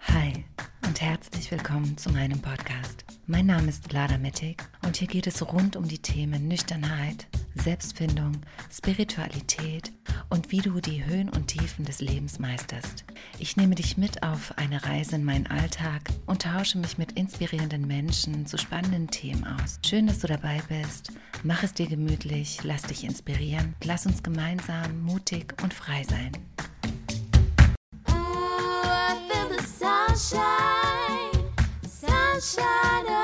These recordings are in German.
Hi und herzlich willkommen zu meinem Podcast. Mein Name ist Vlada Mittig und hier geht es rund um die Themen Nüchternheit, Selbstfindung, Spiritualität und wie du die Höhen und Tiefen des Lebens meisterst. Ich nehme dich mit auf eine Reise in meinen Alltag und tausche mich mit inspirierenden Menschen zu spannenden Themen aus. Schön, dass du dabei bist. Mach es dir gemütlich, lass dich inspirieren. Lass uns gemeinsam mutig und frei sein. Ooh, I feel the sunshine, sunshine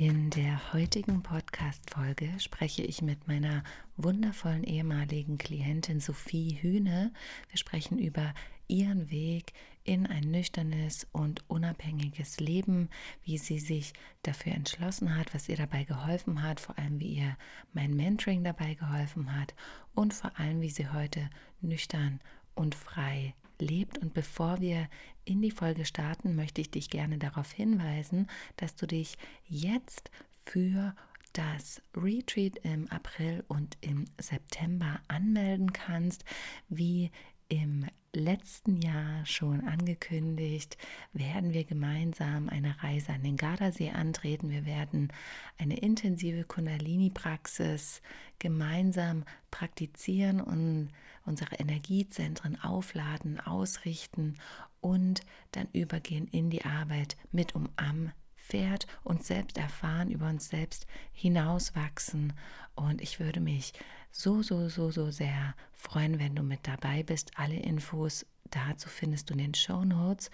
In der heutigen Podcast-Folge spreche ich mit meiner wundervollen ehemaligen Klientin Sophie Hühne. Wir sprechen über ihren Weg in ein nüchternes und unabhängiges Leben, wie sie sich dafür entschlossen hat, was ihr dabei geholfen hat, vor allem wie ihr mein Mentoring dabei geholfen hat und vor allem wie sie heute nüchtern und frei lebt. Und bevor wir in die Folge starten, möchte ich dich gerne darauf hinweisen, dass du dich jetzt für das Retreat im April und im September anmelden kannst, wie im letzten Jahr schon angekündigt, werden wir gemeinsam eine Reise an den Gardasee antreten. Wir werden eine intensive Kundalini-Praxis gemeinsam praktizieren und unsere Energiezentren aufladen, ausrichten und dann übergehen in die Arbeit mit um am Pferd und selbst erfahren, über uns selbst hinauswachsen. Und ich würde mich so, so, so, so sehr freuen, wenn du mit dabei bist. Alle Infos dazu findest du in den Show Notes.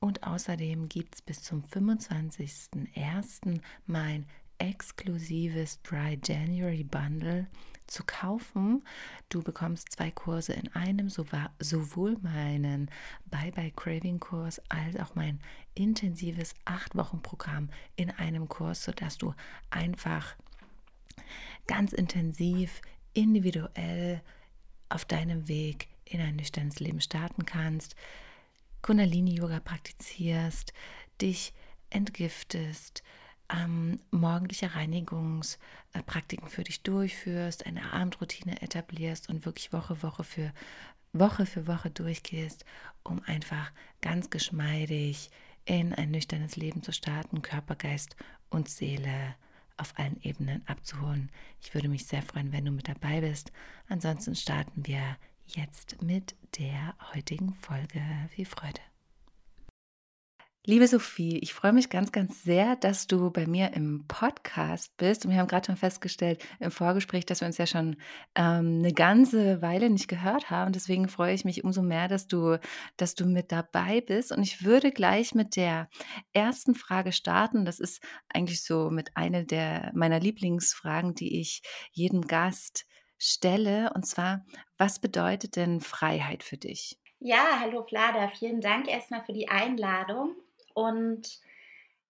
Und außerdem gibt es bis zum 25.01. mein exklusives Dry January Bundle zu kaufen. Du bekommst zwei Kurse in einem, sowohl meinen Bye Bye Craving Kurs als auch mein intensives 8-Wochen-Programm in einem Kurs, sodass du einfach ganz intensiv, individuell auf deinem Weg in ein nüchternes Leben starten kannst, Kundalini-Yoga praktizierst, dich entgiftest, ähm, morgendliche Reinigungspraktiken für dich durchführst, eine Abendroutine etablierst und wirklich Woche, Woche für Woche für Woche durchgehst, um einfach ganz geschmeidig in ein nüchternes Leben zu starten, Körper, Geist und Seele auf allen Ebenen abzuholen. Ich würde mich sehr freuen, wenn du mit dabei bist. Ansonsten starten wir jetzt mit der heutigen Folge. Viel Freude! Liebe Sophie, ich freue mich ganz, ganz sehr, dass du bei mir im Podcast bist. Und wir haben gerade schon festgestellt im Vorgespräch, dass wir uns ja schon ähm, eine ganze Weile nicht gehört haben. Deswegen freue ich mich umso mehr, dass du, dass du mit dabei bist. Und ich würde gleich mit der ersten Frage starten. Das ist eigentlich so mit einer der meiner Lieblingsfragen, die ich jedem Gast stelle. Und zwar, was bedeutet denn Freiheit für dich? Ja, hallo Vlada, vielen Dank erstmal für die Einladung. Und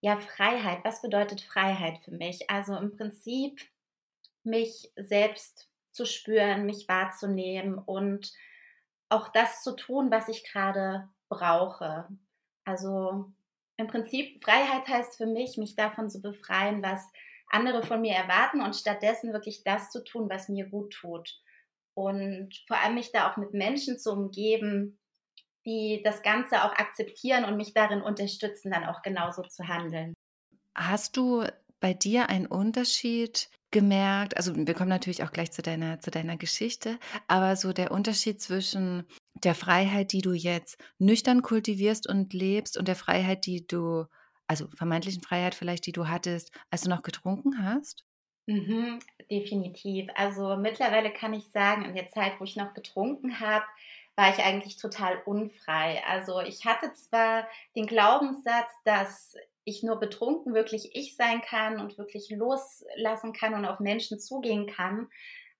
ja, Freiheit, was bedeutet Freiheit für mich? Also im Prinzip mich selbst zu spüren, mich wahrzunehmen und auch das zu tun, was ich gerade brauche. Also im Prinzip Freiheit heißt für mich, mich davon zu befreien, was andere von mir erwarten und stattdessen wirklich das zu tun, was mir gut tut. Und vor allem mich da auch mit Menschen zu umgeben, die das Ganze auch akzeptieren und mich darin unterstützen, dann auch genauso zu handeln. Hast du bei dir einen Unterschied gemerkt? Also wir kommen natürlich auch gleich zu deiner, zu deiner Geschichte, aber so der Unterschied zwischen der Freiheit, die du jetzt nüchtern kultivierst und lebst und der Freiheit, die du, also vermeintlichen Freiheit vielleicht, die du hattest, als du noch getrunken hast? Mhm, definitiv. Also mittlerweile kann ich sagen, in der Zeit, wo ich noch getrunken habe, war ich eigentlich total unfrei. Also ich hatte zwar den Glaubenssatz, dass ich nur betrunken wirklich ich sein kann und wirklich loslassen kann und auf Menschen zugehen kann.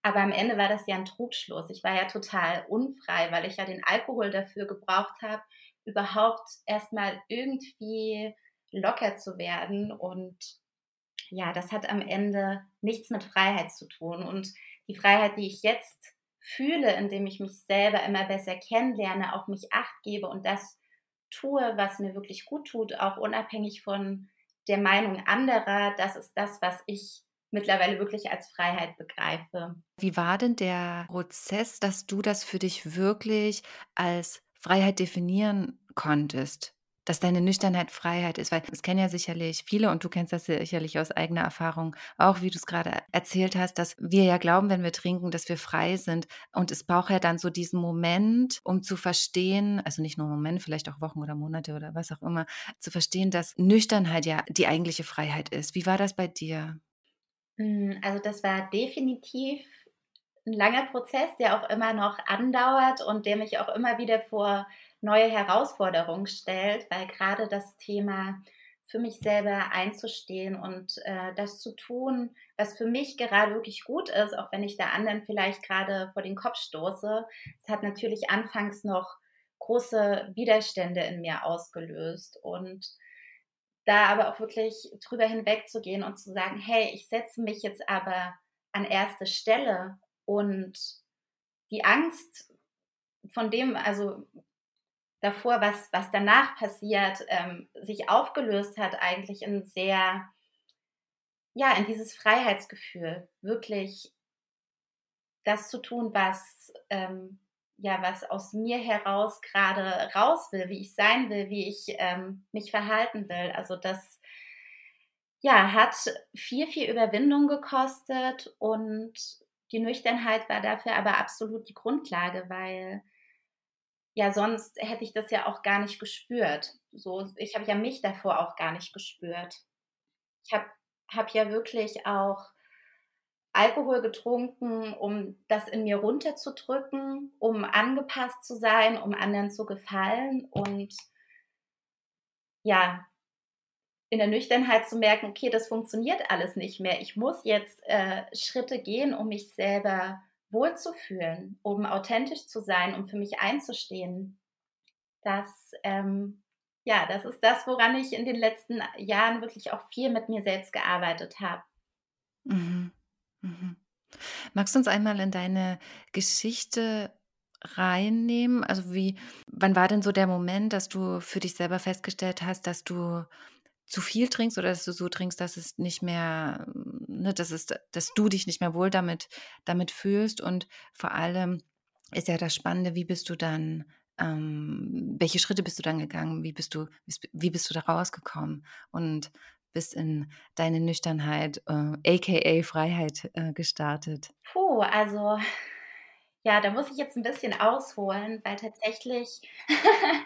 Aber am Ende war das ja ein Trugschluss. Ich war ja total unfrei, weil ich ja den Alkohol dafür gebraucht habe, überhaupt erstmal irgendwie locker zu werden. Und ja, das hat am Ende nichts mit Freiheit zu tun. Und die Freiheit, die ich jetzt fühle, indem ich mich selber immer besser kennenlerne, auf mich acht gebe und das tue, was mir wirklich gut tut, auch unabhängig von der Meinung anderer, das ist das, was ich mittlerweile wirklich als Freiheit begreife. Wie war denn der Prozess, dass du das für dich wirklich als Freiheit definieren konntest? Dass deine Nüchternheit Freiheit ist, weil es kennen ja sicherlich viele und du kennst das sicherlich aus eigener Erfahrung auch, wie du es gerade erzählt hast, dass wir ja glauben, wenn wir trinken, dass wir frei sind. Und es braucht ja dann so diesen Moment, um zu verstehen, also nicht nur Moment, vielleicht auch Wochen oder Monate oder was auch immer, zu verstehen, dass Nüchternheit ja die eigentliche Freiheit ist. Wie war das bei dir? Hm, also das war definitiv ein langer Prozess, der auch immer noch andauert und der mich auch immer wieder vor neue Herausforderungen stellt, weil gerade das Thema für mich selber einzustehen und äh, das zu tun, was für mich gerade wirklich gut ist, auch wenn ich der anderen vielleicht gerade vor den Kopf stoße. Es hat natürlich anfangs noch große Widerstände in mir ausgelöst und da aber auch wirklich drüber hinwegzugehen und zu sagen, hey, ich setze mich jetzt aber an erste Stelle und die Angst von dem, also davor, was, was danach passiert, ähm, sich aufgelöst hat, eigentlich in sehr, ja, in dieses Freiheitsgefühl, wirklich das zu tun, was, ähm, ja, was aus mir heraus gerade raus will, wie ich sein will, wie ich ähm, mich verhalten will. Also das, ja, hat viel, viel Überwindung gekostet und die Nüchternheit war dafür aber absolut die Grundlage, weil ja, sonst hätte ich das ja auch gar nicht gespürt. So, ich habe ja mich davor auch gar nicht gespürt. Ich habe hab ja wirklich auch Alkohol getrunken, um das in mir runterzudrücken, um angepasst zu sein, um anderen zu gefallen und ja, in der Nüchternheit zu merken, okay, das funktioniert alles nicht mehr. Ich muss jetzt äh, Schritte gehen, um mich selber wohlzufühlen, um authentisch zu sein, um für mich einzustehen. Das, ähm, ja, das ist das, woran ich in den letzten Jahren wirklich auch viel mit mir selbst gearbeitet habe. Mhm. Mhm. Magst du uns einmal in deine Geschichte reinnehmen? Also wie, wann war denn so der Moment, dass du für dich selber festgestellt hast, dass du zu viel trinkst oder dass du so trinkst, dass es nicht mehr, ne, dass es, dass du dich nicht mehr wohl damit, damit fühlst? Und vor allem ist ja das Spannende, wie bist du dann, ähm, welche Schritte bist du dann gegangen, wie bist du, wie bist du da rausgekommen? Und bist in deine Nüchternheit, äh, aka Freiheit, äh, gestartet? Puh, also ja, da muss ich jetzt ein bisschen ausholen, weil tatsächlich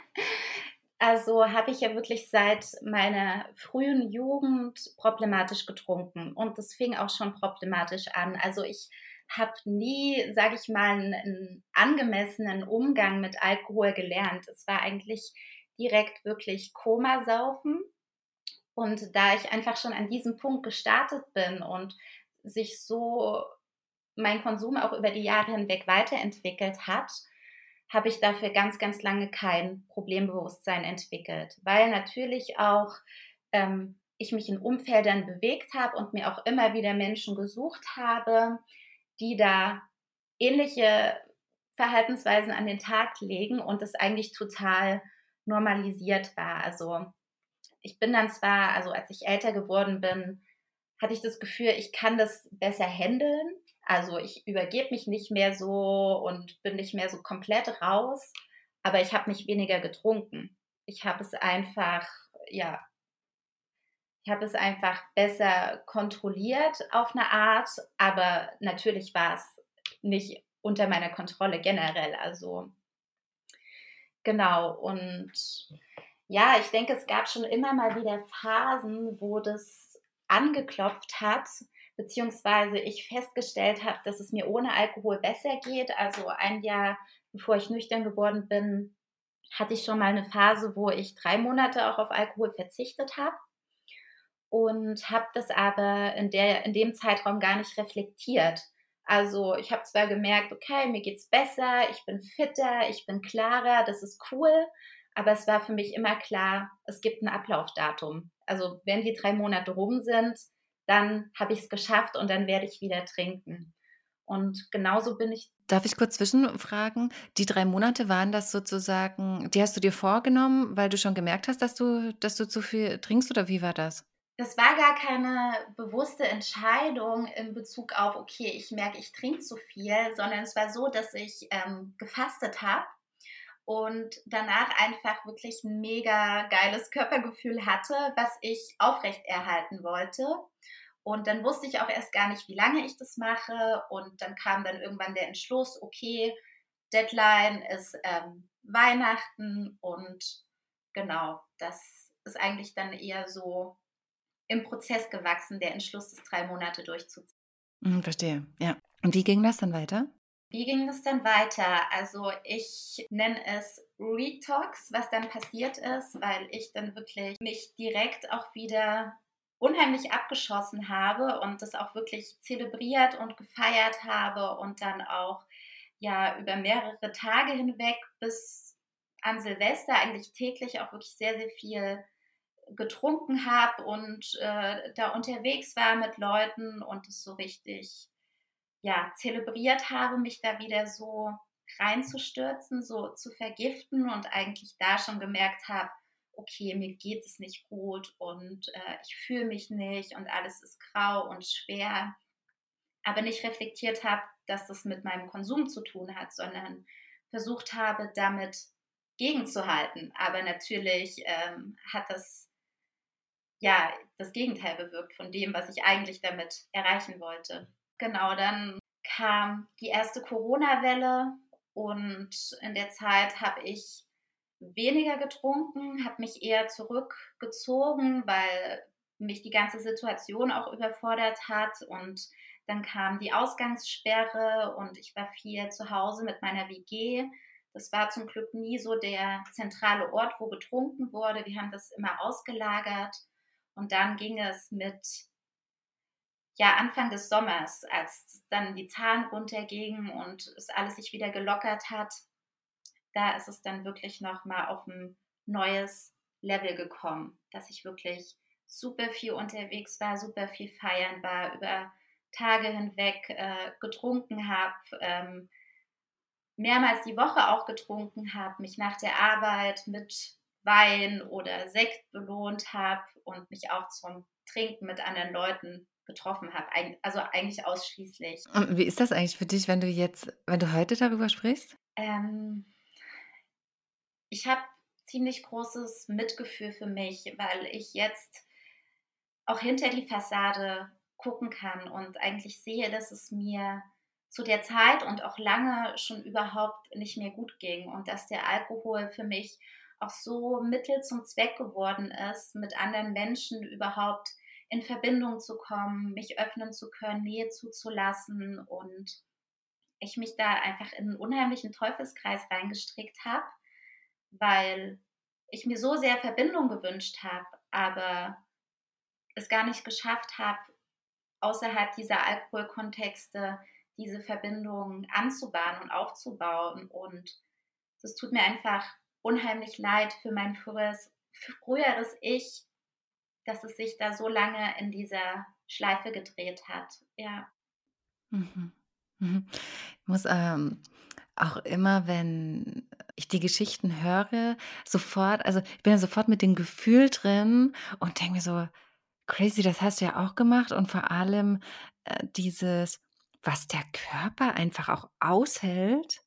Also habe ich ja wirklich seit meiner frühen Jugend problematisch getrunken und das fing auch schon problematisch an. Also ich habe nie, sage ich mal, einen angemessenen Umgang mit Alkohol gelernt. Es war eigentlich direkt wirklich Komasaufen. Und da ich einfach schon an diesem Punkt gestartet bin und sich so mein Konsum auch über die Jahre hinweg weiterentwickelt hat, habe ich dafür ganz, ganz lange kein Problembewusstsein entwickelt, weil natürlich auch ähm, ich mich in Umfeldern bewegt habe und mir auch immer wieder Menschen gesucht habe, die da ähnliche Verhaltensweisen an den Tag legen und es eigentlich total normalisiert war. Also ich bin dann zwar, also als ich älter geworden bin, hatte ich das Gefühl, ich kann das besser handeln, also ich übergebe mich nicht mehr so und bin nicht mehr so komplett raus, aber ich habe nicht weniger getrunken. Ich habe es einfach, ja, ich habe es einfach besser kontrolliert auf eine Art, aber natürlich war es nicht unter meiner Kontrolle generell. Also genau. Und ja, ich denke, es gab schon immer mal wieder Phasen, wo das angeklopft hat beziehungsweise ich festgestellt habe, dass es mir ohne Alkohol besser geht. Also ein Jahr bevor ich nüchtern geworden bin, hatte ich schon mal eine Phase, wo ich drei Monate auch auf Alkohol verzichtet habe und habe das aber in, der, in dem Zeitraum gar nicht reflektiert. Also ich habe zwar gemerkt, okay, mir geht es besser, ich bin fitter, ich bin klarer, das ist cool, aber es war für mich immer klar, es gibt ein Ablaufdatum. Also wenn die drei Monate rum sind, dann habe ich es geschafft und dann werde ich wieder trinken. Und genauso bin ich. Darf ich kurz zwischenfragen? Die drei Monate waren das sozusagen, die hast du dir vorgenommen, weil du schon gemerkt hast, dass du, dass du zu viel trinkst oder wie war das? das war gar keine bewusste Entscheidung in Bezug auf, okay, ich merke, ich trinke zu viel, sondern es war so, dass ich ähm, gefastet habe und danach einfach wirklich ein mega geiles Körpergefühl hatte, was ich aufrechterhalten wollte. Und dann wusste ich auch erst gar nicht, wie lange ich das mache. Und dann kam dann irgendwann der Entschluss, okay, Deadline ist ähm, Weihnachten und genau, das ist eigentlich dann eher so im Prozess gewachsen, der Entschluss, das drei Monate durchzuziehen. Hm, verstehe, ja. Und wie ging das dann weiter? Wie ging das dann weiter? Also ich nenne es Retox, was dann passiert ist, weil ich dann wirklich mich direkt auch wieder unheimlich abgeschossen habe und das auch wirklich zelebriert und gefeiert habe und dann auch ja über mehrere Tage hinweg bis an Silvester eigentlich täglich auch wirklich sehr, sehr viel getrunken habe und äh, da unterwegs war mit Leuten und es so richtig ja, zelebriert habe, mich da wieder so reinzustürzen, so zu vergiften und eigentlich da schon gemerkt habe, okay, mir geht es nicht gut und äh, ich fühle mich nicht und alles ist grau und schwer, aber nicht reflektiert habe, dass das mit meinem Konsum zu tun hat, sondern versucht habe, damit gegenzuhalten. Aber natürlich ähm, hat das ja das Gegenteil bewirkt von dem, was ich eigentlich damit erreichen wollte. Genau, dann kam die erste Corona-Welle und in der Zeit habe ich weniger getrunken, habe mich eher zurückgezogen, weil mich die ganze Situation auch überfordert hat und dann kam die Ausgangssperre und ich war viel zu Hause mit meiner WG. Das war zum Glück nie so der zentrale Ort, wo getrunken wurde. Wir haben das immer ausgelagert. Und dann ging es mit ja, Anfang des Sommers, als dann die Zahlen runtergingen und es alles sich wieder gelockert hat, da ist es dann wirklich nochmal auf ein neues Level gekommen, dass ich wirklich super viel unterwegs war, super viel feiern war, über Tage hinweg äh, getrunken habe, ähm, mehrmals die Woche auch getrunken habe, mich nach der Arbeit mit Wein oder Sekt belohnt habe und mich auch zum Trinken mit anderen Leuten getroffen habe. Also eigentlich ausschließlich. Und wie ist das eigentlich für dich, wenn du jetzt, wenn du heute darüber sprichst? Ähm, ich habe ziemlich großes Mitgefühl für mich, weil ich jetzt auch hinter die Fassade gucken kann und eigentlich sehe, dass es mir zu der Zeit und auch lange schon überhaupt nicht mehr gut ging und dass der Alkohol für mich auch so Mittel zum Zweck geworden ist, mit anderen Menschen überhaupt in Verbindung zu kommen, mich öffnen zu können, Nähe zuzulassen und ich mich da einfach in einen unheimlichen Teufelskreis reingestrickt habe, weil ich mir so sehr Verbindung gewünscht habe, aber es gar nicht geschafft habe, außerhalb dieser Alkoholkontexte diese Verbindung anzubahnen und aufzubauen. Und es tut mir einfach unheimlich leid für mein früheres, früheres Ich, dass es sich da so lange in dieser Schleife gedreht hat. Ja. Mhm. Mhm. Ich muss ähm, auch immer, wenn ich die Geschichten höre, sofort, also ich bin ja sofort mit dem Gefühl drin und denke mir so, crazy, das hast du ja auch gemacht und vor allem äh, dieses, was der Körper einfach auch aushält,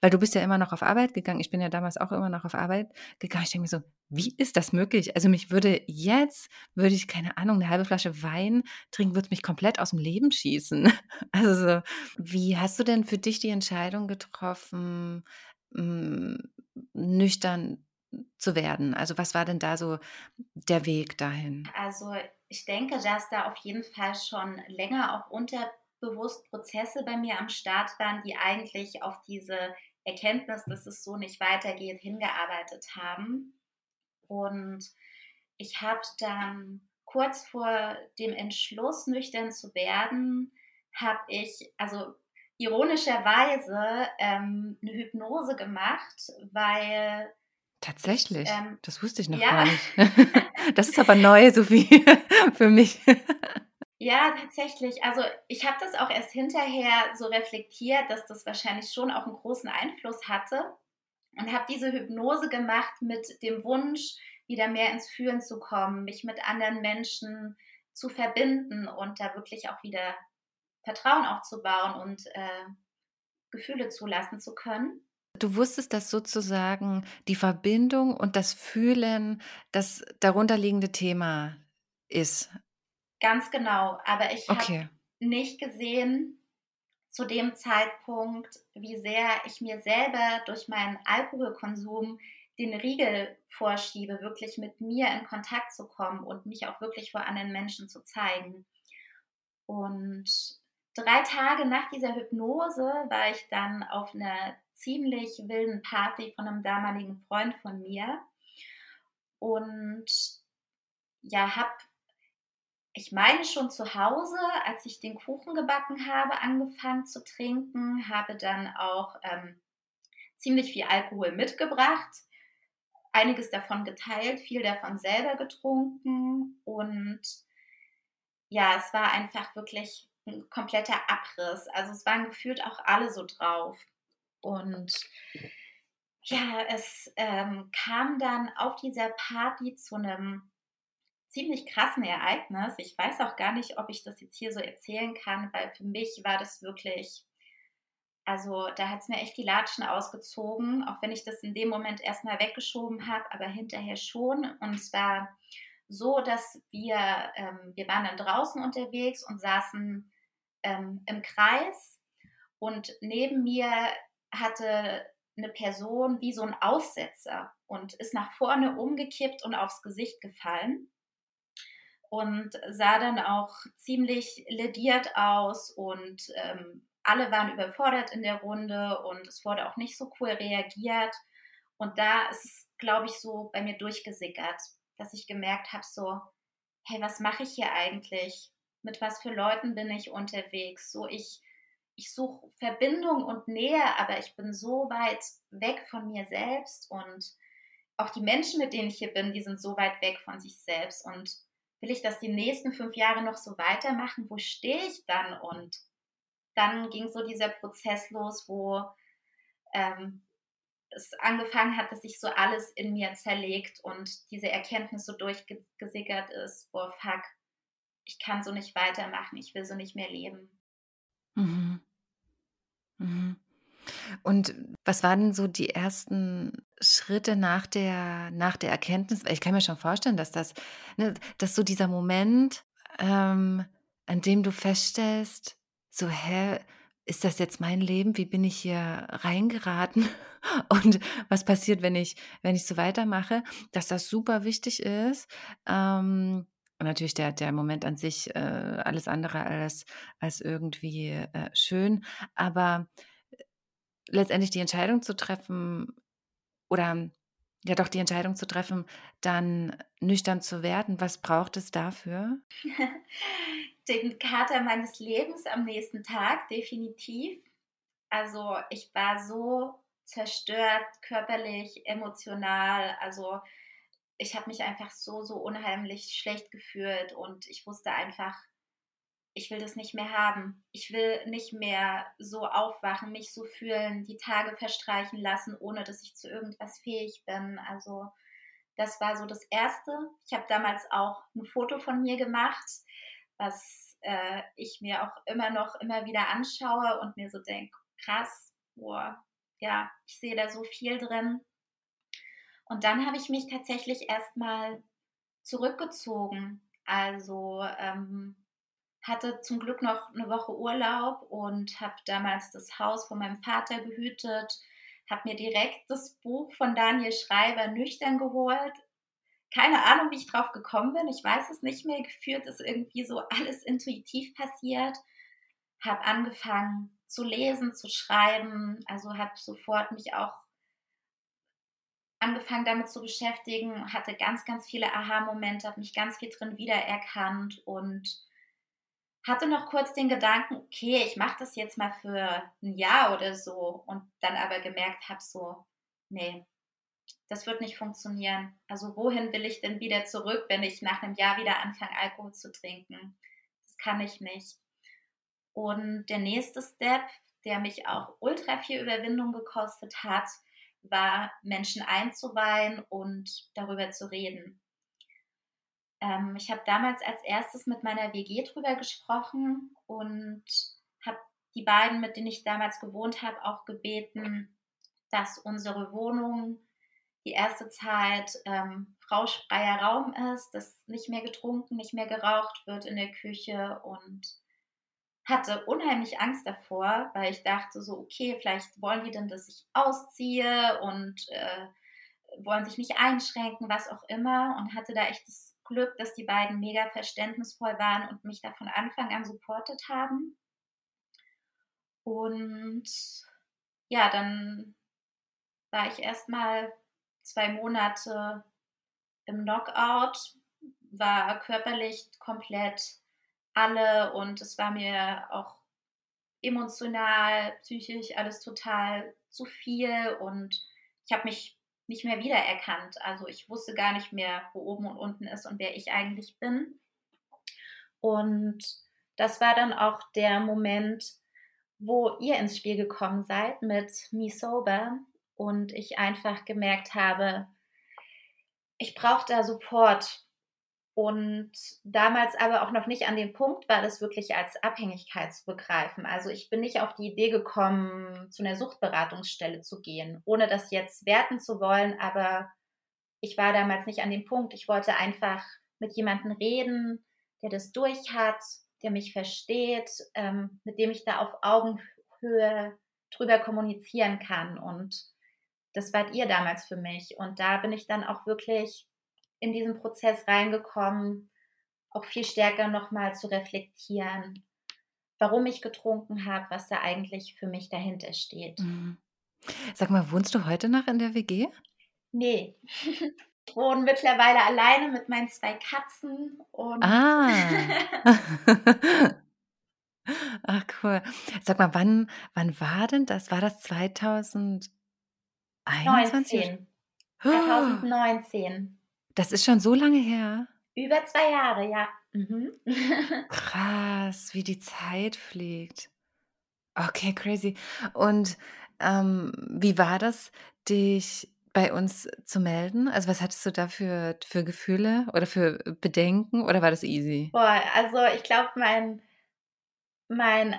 weil du bist ja immer noch auf Arbeit gegangen. Ich bin ja damals auch immer noch auf Arbeit gegangen. Ich denke mir so, wie ist das möglich? Also mich würde jetzt, würde ich, keine Ahnung, eine halbe Flasche Wein trinken, würde mich komplett aus dem Leben schießen. Also so, wie hast du denn für dich die Entscheidung getroffen, mh, nüchtern zu werden? Also was war denn da so der Weg dahin? Also ich denke, dass da auf jeden Fall schon länger auch unterbewusst Prozesse bei mir am Start waren, die eigentlich auf diese Erkenntnis, dass es so nicht weitergeht, hingearbeitet haben. Und ich habe dann kurz vor dem Entschluss, nüchtern zu werden, habe ich, also ironischerweise, ähm, eine Hypnose gemacht, weil. Tatsächlich? Ähm, das wusste ich noch ja. gar nicht. das ist aber neu, Sophie, für mich. Ja, tatsächlich. Also ich habe das auch erst hinterher so reflektiert, dass das wahrscheinlich schon auch einen großen Einfluss hatte und habe diese Hypnose gemacht mit dem Wunsch, wieder mehr ins Fühlen zu kommen, mich mit anderen Menschen zu verbinden und da wirklich auch wieder Vertrauen aufzubauen und äh, Gefühle zulassen zu können. Du wusstest, dass sozusagen die Verbindung und das Fühlen das darunterliegende Thema ist. Ganz genau, aber ich Okay. habe nicht gesehen zu dem Zeitpunkt, wie sehr ich mir selber durch meinen Alkoholkonsum den Riegel vorschiebe, wirklich mit mir in Kontakt zu kommen und mich auch wirklich vor anderen Menschen zu zeigen. Und drei Tage nach dieser Hypnose war ich dann auf einer ziemlich wilden Party von einem damaligen Freund von mir und ja, habe, ich meine schon zu Hause, als ich den Kuchen gebacken habe, angefangen zu trinken, habe dann auch ähm, ziemlich viel Alkohol mitgebracht, einiges davon geteilt, viel davon selber getrunken und ja, es war einfach wirklich ein kompletter Abriss. Also es waren gefühlt auch alle so drauf. Und ja, es ähm, kam dann auf dieser Party zu einem ziemlich krassen Ereignis. Ich weiß auch gar nicht, ob ich das jetzt hier so erzählen kann, weil für mich war das wirklich, also da hat es mir echt die Latschen ausgezogen, auch wenn ich das in dem Moment erstmal weggeschoben habe, aber hinterher schon. Und es war so, dass wir, ähm, wir waren dann draußen unterwegs und saßen ähm, im Kreis und neben mir hatte eine Person wie so ein Aussetzer und ist nach vorne umgekippt und aufs Gesicht gefallen und sah dann auch ziemlich lediert aus und ähm, alle waren überfordert in der Runde und es wurde auch nicht so cool reagiert. Und da ist es, glaube ich, so bei mir durchgesickert, dass ich gemerkt habe, so, hey, was mache ich hier eigentlich? Mit was für Leuten bin ich unterwegs? So, ich, ich suche Verbindung und Nähe, aber ich bin so weit weg von mir selbst und auch die Menschen, mit denen ich hier bin, die sind so weit weg von sich selbst und will ich das die nächsten fünf Jahre noch so weitermachen? Wo stehe ich dann? Und dann ging so dieser Prozess los, wo ähm, es angefangen hat, dass sich so alles in mir zerlegt und diese Erkenntnis so durchgesickert ist, boah, fuck, ich kann so nicht weitermachen, ich will so nicht mehr leben. Mhm. Mhm. Und was waren so die ersten Schritte nach der, nach der Erkenntnis? Ich kann mir schon vorstellen, dass das, ne, dass so dieser Moment, ähm, an dem du feststellst, so, hä, ist das jetzt mein Leben? Wie bin ich hier reingeraten? Und was passiert, wenn ich, wenn ich so weitermache? Dass das super wichtig ist. Ähm, und natürlich der, der Moment an sich, äh, alles andere als, als irgendwie äh, schön. Aber letztendlich die Entscheidung zu treffen oder ja doch die Entscheidung zu treffen, dann nüchtern zu werden. Was braucht es dafür? Den Kater meines Lebens am nächsten Tag, definitiv. Also ich war so zerstört, körperlich, emotional. Also ich habe mich einfach so, so unheimlich schlecht gefühlt und ich wusste einfach, ich will das nicht mehr haben. Ich will nicht mehr so aufwachen, mich so fühlen, die Tage verstreichen lassen, ohne dass ich zu irgendwas fähig bin. Also das war so das Erste. Ich habe damals auch ein Foto von mir gemacht, was äh, ich mir auch immer noch immer wieder anschaue und mir so denke, krass, boah, ja, ich sehe da so viel drin. Und dann habe ich mich tatsächlich erstmal zurückgezogen. Also ähm, hatte zum Glück noch eine Woche Urlaub und habe damals das Haus von meinem Vater gehütet, habe mir direkt das Buch von Daniel Schreiber nüchtern geholt. Keine Ahnung, wie ich drauf gekommen bin. Ich weiß es nicht mehr. Gefühlt ist irgendwie so alles intuitiv passiert. Habe angefangen zu lesen, zu schreiben. Also habe sofort mich auch angefangen damit zu beschäftigen, hatte ganz, ganz viele Aha-Momente, habe mich ganz viel drin wiedererkannt und hatte noch kurz den Gedanken, okay, ich mache das jetzt mal für ein Jahr oder so und dann aber gemerkt habe, so, nee, das wird nicht funktionieren. Also wohin will ich denn wieder zurück, wenn ich nach einem Jahr wieder anfange, Alkohol zu trinken? Das kann ich nicht. Und der nächste Step, der mich auch ultra viel Überwindung gekostet hat, war, Menschen einzuweihen und darüber zu reden. Ähm, ich habe damals als erstes mit meiner WG drüber gesprochen und habe die beiden, mit denen ich damals gewohnt habe, auch gebeten, dass unsere Wohnung die erste Zeit ähm, rauschfreier Raum ist, dass nicht mehr getrunken, nicht mehr geraucht wird in der Küche und hatte unheimlich Angst davor, weil ich dachte so, okay, vielleicht wollen die denn, dass ich ausziehe und äh, wollen sich nicht einschränken, was auch immer und hatte da echt das Glück, dass die beiden mega verständnisvoll waren und mich da von Anfang an supportet haben. Und ja, dann war ich erstmal zwei Monate im Knockout, war körperlich komplett alle und es war mir auch emotional, psychisch alles total zu viel und ich habe mich nicht mehr wiedererkannt. Also ich wusste gar nicht mehr, wo oben und unten ist und wer ich eigentlich bin. Und das war dann auch der Moment, wo ihr ins Spiel gekommen seid mit Me Sober und ich einfach gemerkt habe, ich brauche da Support. Und damals aber auch noch nicht an den Punkt war, das wirklich als Abhängigkeit zu begreifen. Also ich bin nicht auf die Idee gekommen, zu einer Suchtberatungsstelle zu gehen, ohne das jetzt werten zu wollen, aber ich war damals nicht an dem Punkt. Ich wollte einfach mit jemandem reden, der das durch hat, der mich versteht, ähm, mit dem ich da auf Augenhöhe drüber kommunizieren kann. Und das wart ihr damals für mich. Und da bin ich dann auch wirklich in diesen Prozess reingekommen, auch viel stärker nochmal zu reflektieren, warum ich getrunken habe, was da eigentlich für mich dahinter steht. Mhm. Sag mal, wohnst du heute noch in der WG? Nee. Ich wohne mittlerweile alleine mit meinen zwei Katzen und. Ah. Ach cool. Sag mal, wann, wann war denn das? War das 2000? 21? 2019. Das ist schon so lange her. Über zwei Jahre, ja. Mhm. Krass, wie die Zeit fliegt. Okay, crazy. Und ähm, wie war das, dich bei uns zu melden? Also was hattest du da für, für Gefühle oder für Bedenken oder war das easy? Boah, also ich glaube, mein, mein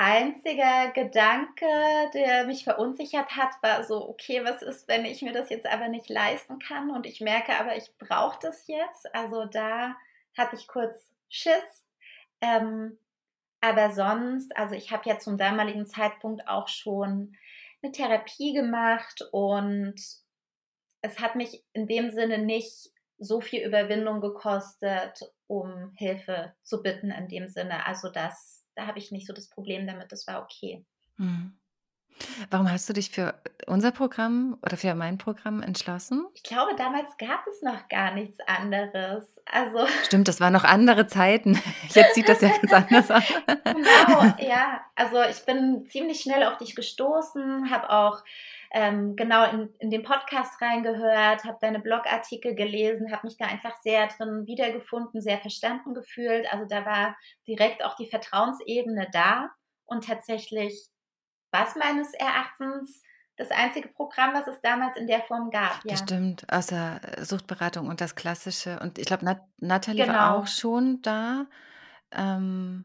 einziger Gedanke, der mich verunsichert hat, war so, okay, was ist, wenn ich mir das jetzt aber nicht leisten kann und ich merke aber, ich brauche das jetzt. Also da hatte ich kurz Schiss. Ähm, aber sonst, also ich habe ja zum damaligen Zeitpunkt auch schon eine Therapie gemacht und es hat mich in dem Sinne nicht so viel Überwindung gekostet, um Hilfe zu bitten in dem Sinne. Also das da habe ich nicht so das Problem damit, das war okay. Mhm. Warum hast du dich für unser Programm oder für mein Programm entschlossen? Ich glaube, damals gab es noch gar nichts anderes. Also Stimmt, das waren noch andere Zeiten. Jetzt sieht das ja ganz anders aus. genau, ja. Also ich bin ziemlich schnell auf dich gestoßen, habe auch ähm, genau in, in den Podcast reingehört, habe deine Blogartikel gelesen, habe mich da einfach sehr drin wiedergefunden, sehr verstanden gefühlt. Also da war direkt auch die Vertrauensebene da und tatsächlich war es meines Erachtens das einzige Programm, was es damals in der Form gab. Ja. Das stimmt, außer Suchtberatung und das Klassische. Und ich glaube, Nat Nathalie genau. war auch schon da. Ähm,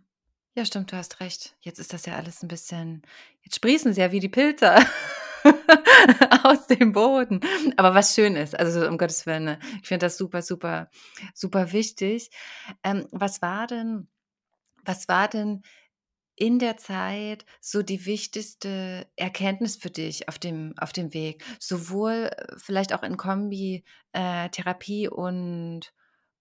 ja, stimmt, du hast recht. Jetzt ist das ja alles ein bisschen, jetzt sprießen sie ja wie die Pilze. aus dem Boden. Aber was schön ist, also um Gottes Willen, ne? ich finde das super, super, super wichtig. Ähm, was war denn, was war denn in der Zeit so die wichtigste Erkenntnis für dich auf dem, auf dem Weg? Sowohl äh, vielleicht auch in Kombi äh, Therapie und,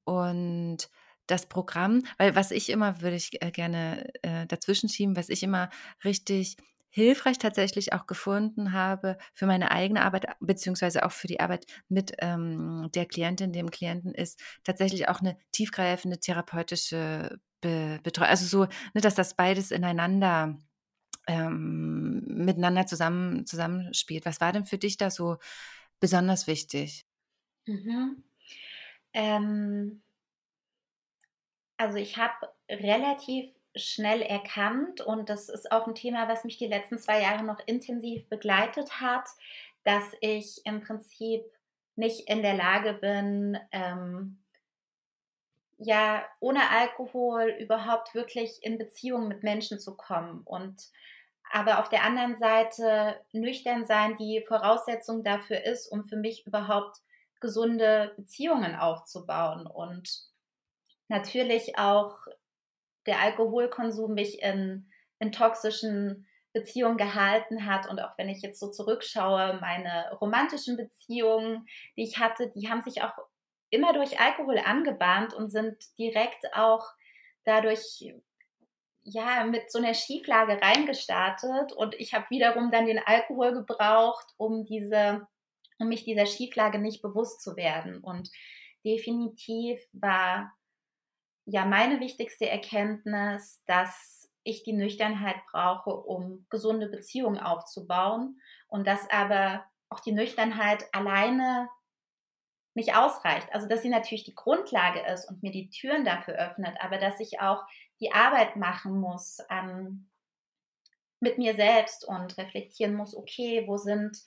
und das Programm, weil was ich immer, würde ich äh, gerne äh, dazwischen schieben, was ich immer richtig hilfreich tatsächlich auch gefunden habe für meine eigene Arbeit, beziehungsweise auch für die Arbeit mit ähm, der Klientin, dem Klienten, ist tatsächlich auch eine tiefgreifende therapeutische Be Betreuung. Also so, ne, dass das beides ineinander ähm, miteinander zusammen, zusammenspielt. Was war denn für dich da so besonders wichtig? Mhm. Ähm, also ich habe relativ schnell erkannt und das ist auch ein Thema, was mich die letzten zwei Jahre noch intensiv begleitet hat, dass ich im Prinzip nicht in der Lage bin, ähm, ja, ohne Alkohol überhaupt wirklich in Beziehung mit Menschen zu kommen. Und aber auf der anderen Seite nüchtern sein die Voraussetzung dafür ist, um für mich überhaupt gesunde Beziehungen aufzubauen und natürlich auch der Alkoholkonsum mich in, in toxischen Beziehungen gehalten hat. Und auch wenn ich jetzt so zurückschaue, meine romantischen Beziehungen, die ich hatte, die haben sich auch immer durch Alkohol angebahnt und sind direkt auch dadurch ja mit so einer Schieflage reingestartet und ich habe wiederum dann den Alkohol gebraucht, um diese um mich dieser Schieflage nicht bewusst zu werden und definitiv war ja meine wichtigste Erkenntnis, dass ich die Nüchternheit brauche, um gesunde Beziehungen aufzubauen und dass aber auch die Nüchternheit alleine nicht ausreicht. Also dass sie natürlich die Grundlage ist und mir die Türen dafür öffnet, aber dass ich auch die Arbeit machen muss ähm, mit mir selbst und reflektieren muss, okay, wo sind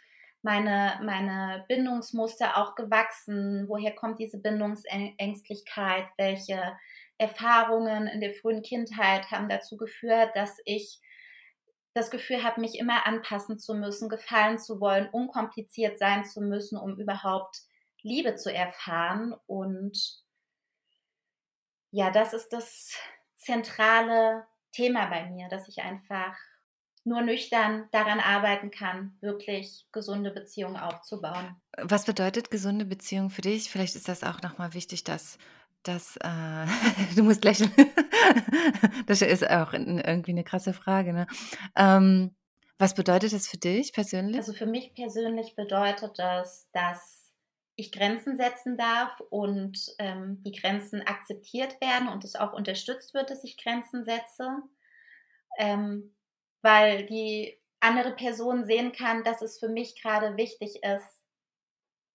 meine, meine Bindungsmuster auch gewachsen? Woher kommt diese Bindungsängstlichkeit? Welche Erfahrungen in der frühen Kindheit haben dazu geführt, dass ich das Gefühl habe, mich immer anpassen zu müssen, gefallen zu wollen, unkompliziert sein zu müssen, um überhaupt Liebe zu erfahren. Und ja, das ist das zentrale Thema bei mir, dass ich einfach nur nüchtern daran arbeiten kann, wirklich gesunde Beziehungen aufzubauen. Was bedeutet gesunde Beziehung für dich? Vielleicht ist das auch nochmal wichtig, dass, dass äh, du musst lächeln. das ist auch irgendwie eine krasse Frage. Ne? Ähm, was bedeutet das für dich persönlich? Also für mich persönlich bedeutet das, dass ich Grenzen setzen darf und ähm, die Grenzen akzeptiert werden und es auch unterstützt wird, dass ich Grenzen setze, ähm, weil die andere Person sehen kann, dass es für mich gerade wichtig ist,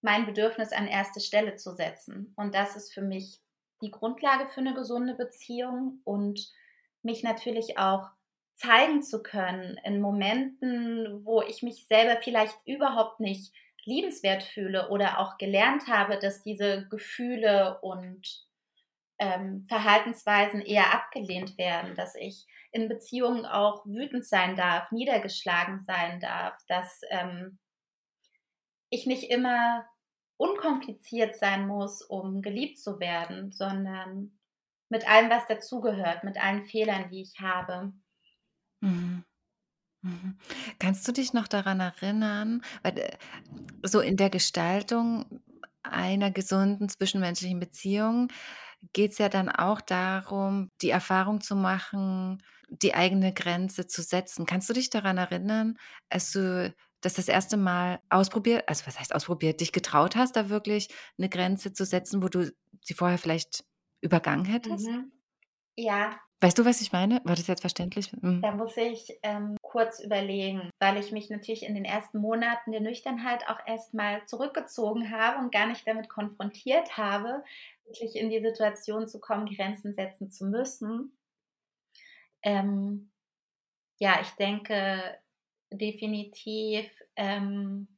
mein Bedürfnis an erste Stelle zu setzen. Und das ist für mich die Grundlage für eine gesunde Beziehung und mich natürlich auch zeigen zu können in Momenten, wo ich mich selber vielleicht überhaupt nicht liebenswert fühle oder auch gelernt habe, dass diese Gefühle und ähm, Verhaltensweisen eher abgelehnt werden, dass ich in Beziehungen auch wütend sein darf, niedergeschlagen sein darf, dass ähm, ich nicht immer unkompliziert sein muss, um geliebt zu werden, sondern mit allem, was dazugehört, mit allen Fehlern, die ich habe. Mhm. Mhm. Kannst du dich noch daran erinnern, weil, äh, so in der Gestaltung einer gesunden zwischenmenschlichen Beziehung geht es ja dann auch darum, die Erfahrung zu machen, die eigene Grenze zu setzen. Kannst du dich daran erinnern, als du das das erste Mal ausprobiert also, was heißt ausprobiert, dich getraut hast, da wirklich eine Grenze zu setzen, wo du sie vorher vielleicht übergangen hättest? Mhm. Ja. Weißt du, was ich meine? War das jetzt verständlich? Mhm. Da muss ich, ähm, kurz überlegen, weil ich mich natürlich in den ersten Monaten der Nüchternheit auch erstmal zurückgezogen habe und gar nicht damit konfrontiert habe, wirklich in die Situation zu kommen, Grenzen setzen zu müssen. Ähm, ja, ich denke definitiv, ähm,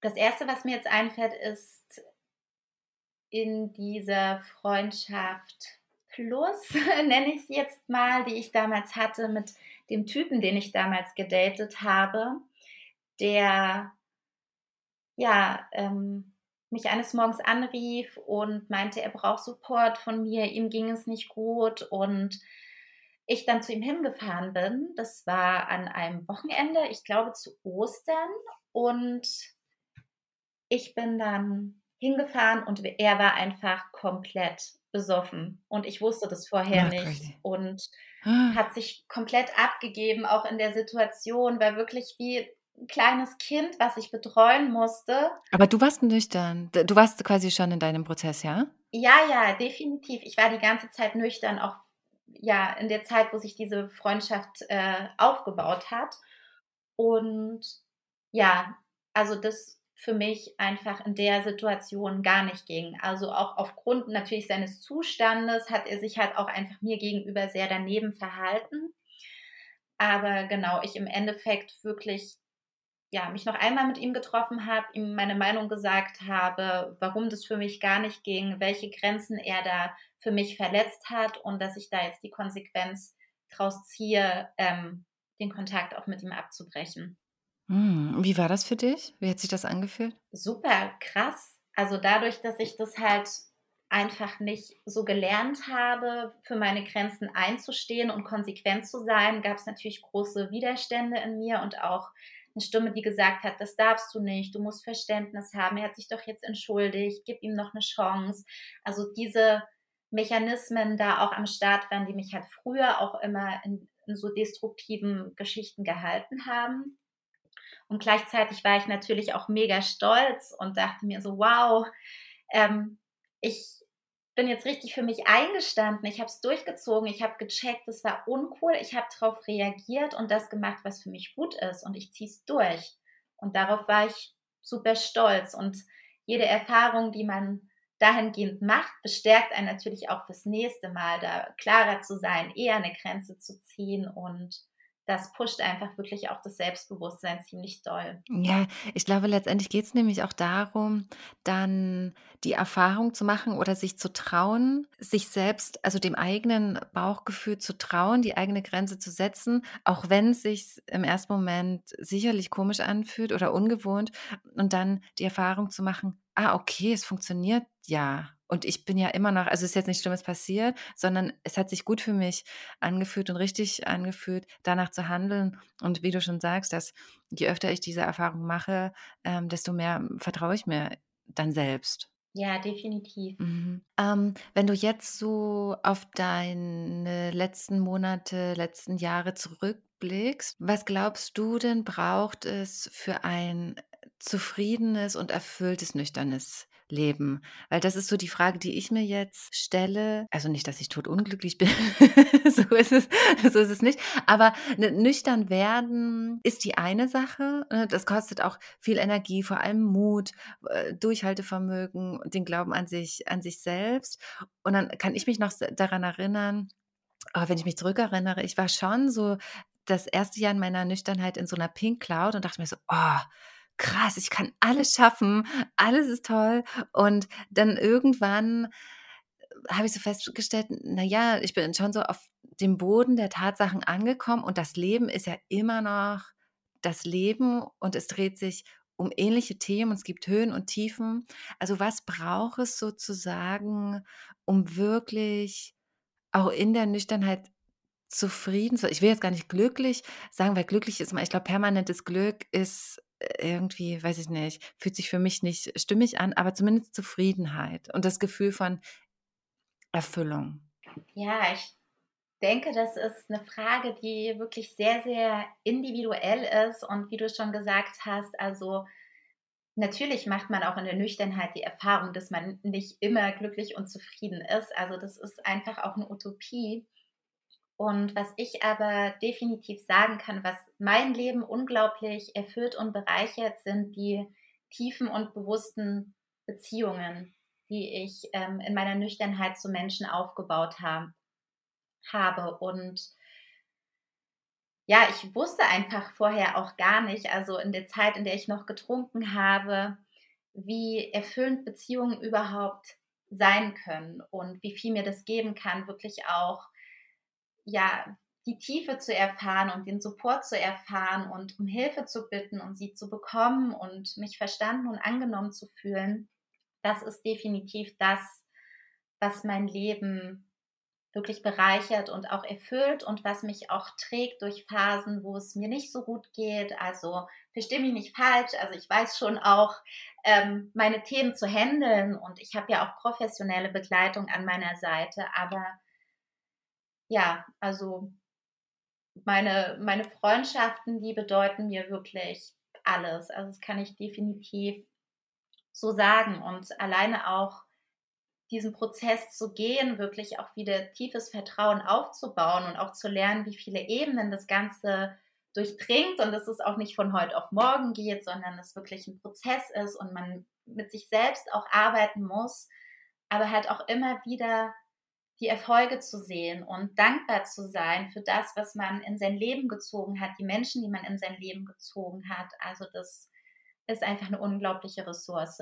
das Erste, was mir jetzt einfällt, ist in dieser Freundschaft Plus, nenne ich es jetzt mal, die ich damals hatte mit dem Typen, den ich damals gedatet habe, der ja ähm, mich eines Morgens anrief und meinte, er braucht Support von mir, ihm ging es nicht gut und ich dann zu ihm hingefahren bin. Das war an einem Wochenende, ich glaube zu Ostern und ich bin dann hingefahren und er war einfach komplett besoffen und ich wusste das vorher Ach, nicht crazy. und Ah. hat sich komplett abgegeben, auch in der Situation, war wirklich wie ein kleines Kind, was ich betreuen musste. Aber du warst nüchtern. Du warst quasi schon in deinem Prozess, ja? Ja, ja, definitiv. Ich war die ganze Zeit nüchtern, auch ja in der Zeit, wo sich diese Freundschaft äh, aufgebaut hat. Und ja, also das für mich einfach in der Situation gar nicht ging. Also auch aufgrund natürlich seines Zustandes hat er sich halt auch einfach mir gegenüber sehr daneben verhalten. Aber genau, ich im Endeffekt wirklich ja, mich noch einmal mit ihm getroffen habe, ihm meine Meinung gesagt habe, warum das für mich gar nicht ging, welche Grenzen er da für mich verletzt hat und dass ich da jetzt die Konsequenz draus ziehe, ähm, den Kontakt auch mit ihm abzubrechen. Hm, Wie war das für dich? Wie hat sich das angefühlt? Super krass. Also dadurch, dass ich das halt einfach nicht so gelernt habe, für meine Grenzen einzustehen und konsequent zu sein, gab es natürlich große Widerstände in mir und auch eine Stimme, die gesagt hat, das darfst du nicht, du musst Verständnis haben, er hat sich doch jetzt entschuldigt, gib ihm noch eine Chance. Also diese Mechanismen da auch am Start waren, die mich halt früher auch immer in, in so destruktiven Geschichten gehalten haben. Und gleichzeitig war ich natürlich auch mega stolz und dachte mir so, wow, ähm, ich bin jetzt richtig für mich eingestanden. Ich habe es durchgezogen. Ich habe gecheckt, es war uncool. Ich habe darauf reagiert und das gemacht, was für mich gut ist. Und ich ziehe es durch. Und darauf war ich super stolz. Und jede Erfahrung, die man dahingehend macht, bestärkt einen natürlich auch fürs nächste Mal, da klarer zu sein, eher eine Grenze zu ziehen und das pusht einfach wirklich auch das Selbstbewusstsein ziemlich doll. Ja, ich glaube, letztendlich geht es nämlich auch darum, dann die Erfahrung zu machen oder sich zu trauen, sich selbst, also dem eigenen Bauchgefühl zu trauen, die eigene Grenze zu setzen, auch wenn es sich im ersten Moment sicherlich komisch anfühlt oder ungewohnt und dann die Erfahrung zu machen, ah, okay, es funktioniert ja. Und ich bin ja immer noch, also es ist jetzt nichts Schlimmes passiert, sondern es hat sich gut für mich angefühlt und richtig angefühlt, danach zu handeln. Und wie du schon sagst, dass je öfter ich diese Erfahrung mache, ähm, desto mehr vertraue ich mir dann selbst. Ja, definitiv. Mhm. Ähm, wenn du jetzt so auf deine letzten Monate, letzten Jahre zurückblickst, was glaubst du denn braucht es für ein zufriedenes und erfülltes, nüchternes Leben? Weil das ist so die Frage, die ich mir jetzt stelle. Also nicht, dass ich totunglücklich bin, so, ist es, so ist es nicht. Aber ne, nüchtern werden ist die eine Sache. ne? Das kostet auch viel Energie, vor allem Mut, äh, Durchhaltevermögen, den Glauben an sich, an sich selbst. Und dann kann ich mich noch daran erinnern, aber wenn ich mich zurückerinnere, ich war schon so das erste Jahr in meiner Nüchternheit in so einer Pink Cloud und dachte mir so, oh, krass, ich kann alles schaffen, alles ist toll. Und dann irgendwann habe ich so festgestellt, naja, ich bin schon so auf dem Boden der Tatsachen angekommen und das Leben ist ja immer noch das Leben und es dreht sich um ähnliche Themen es gibt Höhen und Tiefen. Also was braucht es sozusagen, um wirklich auch in der Nüchternheit zufrieden zu Ich will jetzt gar nicht glücklich sagen, weil glücklich ist ich glaube, permanentes Glück ist äh, irgendwie, weiß ich nicht, fühlt sich für mich nicht stimmig an, aber zumindest Zufriedenheit und das Gefühl von Erfüllung. Ja, ich denke, das ist eine Frage, die wirklich sehr, sehr individuell ist und wie du schon gesagt hast, also natürlich macht man auch in der Nüchternheit die Erfahrung, dass man nicht immer glücklich und zufrieden ist. Also das ist einfach auch eine Utopie. Und was ich aber definitiv sagen kann, was mein Leben unglaublich erfüllt und bereichert, sind die tiefen und bewussten Beziehungen, die ich ähm, in meiner Nüchternheit zu Menschen aufgebaut habe habe. Und ja, ich wusste einfach vorher auch gar nicht, also in der Zeit, in der ich noch getrunken habe, wie erfüllend Beziehungen überhaupt sein können und wie viel mir das geben kann, wirklich auch, ja, die Tiefe zu erfahren und den Support zu erfahren und um Hilfe zu bitten und sie zu bekommen und mich verstanden und angenommen zu fühlen. Das ist definitiv das, was mein Leben wirklich bereichert und auch erfüllt und was mich auch trägt durch Phasen, wo es mir nicht so gut geht. Also verstehe mich nicht falsch. Also ich weiß schon auch, ähm, meine Themen zu handeln und ich habe ja auch professionelle Begleitung an meiner Seite. Aber ja, also meine, meine Freundschaften, die bedeuten mir wirklich alles. Also das kann ich definitiv so sagen. Und alleine auch diesen Prozess zu gehen, wirklich auch wieder tiefes Vertrauen aufzubauen und auch zu lernen, wie viele Ebenen das Ganze durchdringt und dass es auch nicht von heute auf morgen geht, sondern es wirklich ein Prozess ist und man mit sich selbst auch arbeiten muss, aber halt auch immer wieder die Erfolge zu sehen und dankbar zu sein für das, was man in sein Leben gezogen hat, die Menschen, die man in sein Leben gezogen hat. Also das ist einfach eine unglaubliche Ressource.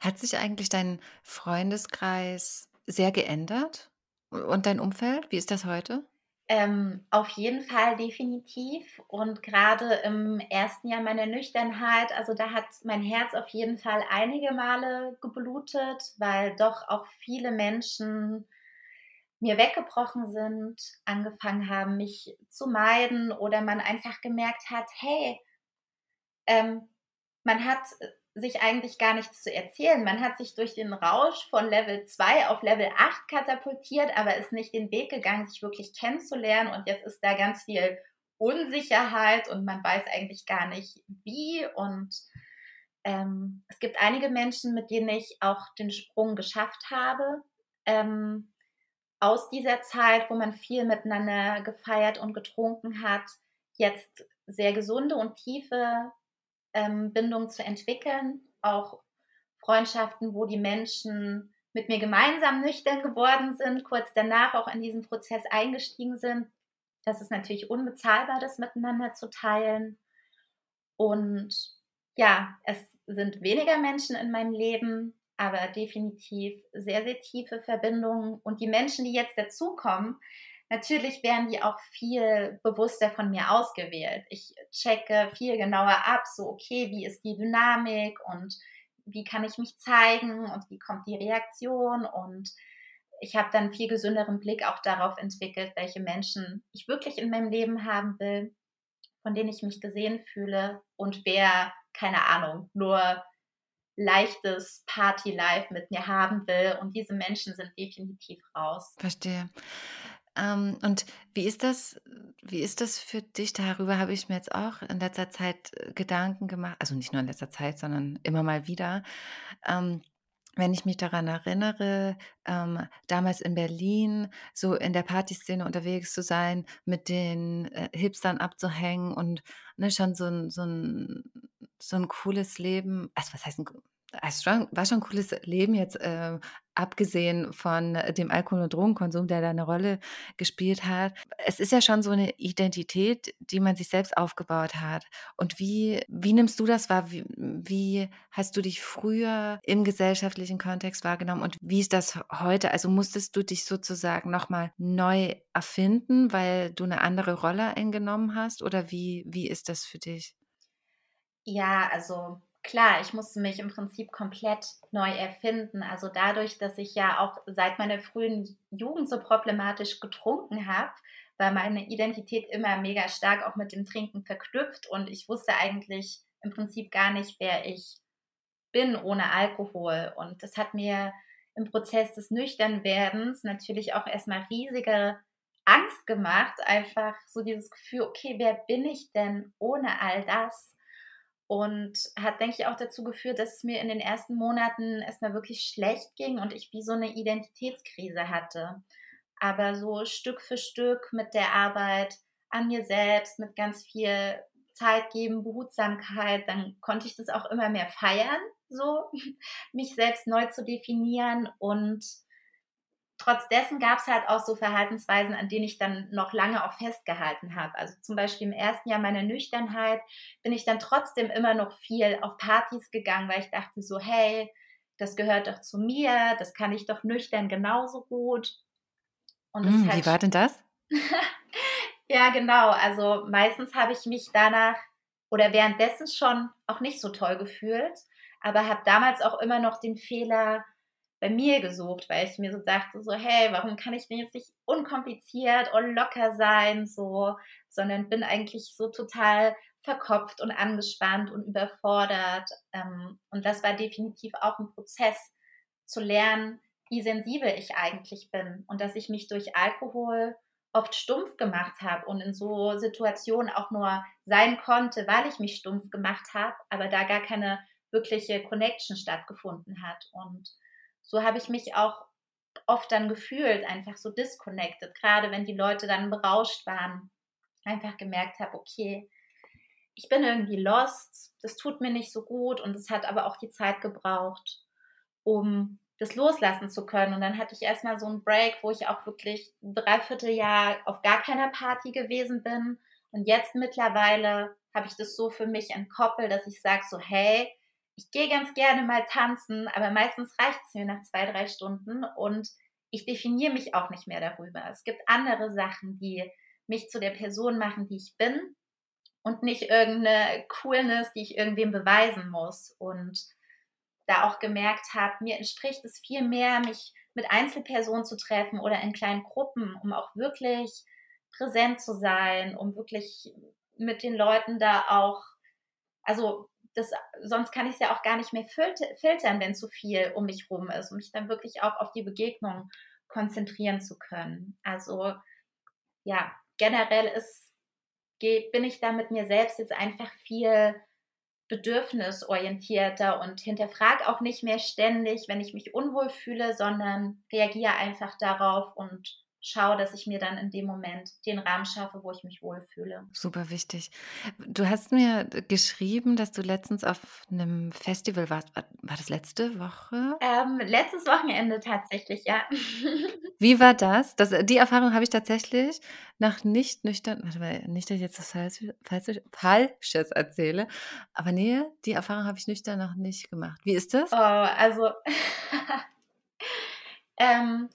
Hat sich eigentlich dein Freundeskreis sehr geändert und dein Umfeld? Wie ist das heute? Ähm, auf jeden Fall definitiv. Und gerade im ersten Jahr meiner Nüchternheit, also da hat mein Herz auf jeden Fall einige Male geblutet, weil doch auch viele Menschen mir weggebrochen sind, angefangen haben, mich zu meiden oder man einfach gemerkt hat, hey, ähm, man hat sich eigentlich gar nichts zu erzählen. Man hat sich durch den Rausch von Level 2 auf Level 8 katapultiert, aber ist nicht den Weg gegangen, sich wirklich kennenzulernen. Und jetzt ist da ganz viel Unsicherheit und man weiß eigentlich gar nicht wie. Und ähm, es gibt einige Menschen, mit denen ich auch den Sprung geschafft habe. Ähm, aus dieser Zeit, wo man viel miteinander gefeiert und getrunken hat, jetzt sehr gesunde und tiefe ähm, Bindung zu entwickeln, auch Freundschaften, wo die Menschen mit mir gemeinsam nüchtern geworden sind, kurz danach auch in diesen Prozess eingestiegen sind. Das ist natürlich unbezahlbar, das miteinander zu teilen. Und ja, es sind weniger Menschen in meinem Leben, aber definitiv sehr, sehr tiefe Verbindungen. Und die Menschen, die jetzt dazukommen, Natürlich werden die auch viel bewusster von mir ausgewählt. Ich checke viel genauer ab, so okay, wie ist die Dynamik und wie kann ich mich zeigen und wie kommt die Reaktion und ich habe dann viel gesünderen Blick auch darauf entwickelt, welche Menschen ich wirklich in meinem Leben haben will, von denen ich mich gesehen fühle und wer, keine Ahnung, nur leichtes Party-Life mit mir haben will. Und diese Menschen sind definitiv raus. Verstehe. Ähm, und wie ist das wie ist das für dich? Darüber habe ich mir jetzt auch in letzter Zeit äh, Gedanken gemacht. Also nicht nur in letzter Zeit, sondern immer mal wieder. Ähm, wenn ich mich daran erinnere, ähm, damals in Berlin so in der Partyszene unterwegs zu sein, mit den äh, Hipstern abzuhängen und ne, schon so ein, so, ein, so ein cooles Leben, also was heißt ein es war schon ein cooles Leben jetzt, äh, abgesehen von dem Alkohol- und Drogenkonsum, der da eine Rolle gespielt hat. Es ist ja schon so eine Identität, die man sich selbst aufgebaut hat. Und wie wie nimmst du das wahr? Wie wie hast du dich früher im gesellschaftlichen Kontext wahrgenommen und wie ist das heute? Also, musstest du dich sozusagen noch mal neu erfinden, weil du eine andere Rolle eingenommen hast oder wie wie ist das für dich? Ja, also klar, ich musste mich im Prinzip komplett neu erfinden. Also dadurch, dass ich ja auch seit meiner frühen Jugend so problematisch getrunken habe, war meine Identität immer mega stark auch mit dem Trinken verknüpft und ich wusste eigentlich im Prinzip gar nicht, wer ich bin ohne Alkohol. Und das hat mir im Prozess des Nüchternwerdens natürlich auch erstmal riesige Angst gemacht. Einfach so dieses Gefühl, okay, wer bin ich denn ohne all das? Und hat, denke ich, auch dazu geführt, dass es mir in den ersten Monaten erstmal wirklich schlecht ging und ich wie so eine Identitätskrise hatte. Aber so Stück für Stück mit der Arbeit an mir selbst, mit ganz viel Zeit geben, Behutsamkeit, dann konnte ich das auch immer mehr feiern, so mich selbst neu zu definieren und trotz dessen gab es halt auch so Verhaltensweisen, an denen ich dann noch lange auch festgehalten habe. Also zum Beispiel im ersten Jahr meiner Nüchternheit bin ich dann trotzdem immer noch viel auf Partys gegangen, weil ich dachte so, hey, das gehört doch zu mir, das kann ich doch nüchtern genauso gut. Und mm, halt wie war denn das? ja, genau. Also meistens habe ich mich danach oder währenddessen schon auch nicht so toll gefühlt, aber habe damals auch immer noch den Fehler bei mir gesucht, weil ich mir so dachte, so, hey, warum kann ich denn jetzt nicht unkompliziert und locker sein, so, sondern bin eigentlich so total verkopft und angespannt und überfordert. Ähm, und das war definitiv auch ein Prozess zu lernen, wie sensibel ich eigentlich bin und dass ich mich durch Alkohol oft stumpf gemacht habe und in so Situationen auch nur sein konnte, weil ich mich stumpf gemacht habe, aber da gar keine wirkliche Connection stattgefunden hat. Und so habe ich mich auch oft dann gefühlt, einfach so disconnected, gerade wenn die Leute dann berauscht waren, einfach gemerkt habe, okay, ich bin irgendwie lost, das tut mir nicht so gut und es hat aber auch die Zeit gebraucht, um das loslassen zu können. Und dann hatte ich erstmal so einen Break, wo ich auch wirklich ein Dreivierteljahr auf gar keiner Party gewesen bin. Und jetzt mittlerweile habe ich das so für mich entkoppelt, dass ich sage so, hey, ich gehe ganz gerne mal tanzen, aber meistens reicht es mir nach zwei, drei Stunden und ich definiere mich auch nicht mehr darüber. Es gibt andere Sachen, die mich zu der Person machen, die ich bin und nicht irgendeine Coolness, die ich irgendwem beweisen muss. Und da auch gemerkt habe, mir entspricht es viel mehr, mich mit Einzelpersonen zu treffen oder in kleinen Gruppen, um auch wirklich präsent zu sein, um wirklich mit den Leuten da auch, also das, sonst kann ich es ja auch gar nicht mehr filtern, wenn zu viel um mich rum ist, um mich dann wirklich auch auf die Begegnung konzentrieren zu können. Also ja, generell ist, bin ich da mit mir selbst jetzt einfach viel bedürfnisorientierter und hinterfrage auch nicht mehr ständig, wenn ich mich unwohl fühle, sondern reagiere einfach darauf und schaue, dass ich mir dann in dem Moment den Rahmen schaffe, wo ich mich wohlfühle. Super wichtig. Du hast mir geschrieben, dass du letztens auf einem Festival warst. War das letzte Woche? Ähm, letztes Wochenende tatsächlich, ja. Wie war das? das die Erfahrung habe ich tatsächlich nach nicht nüchtern, warte mal, nicht, dass ich jetzt das Falsches erzähle, aber nee, die Erfahrung habe ich nüchtern noch nicht gemacht. Wie ist das? Oh, also ähm,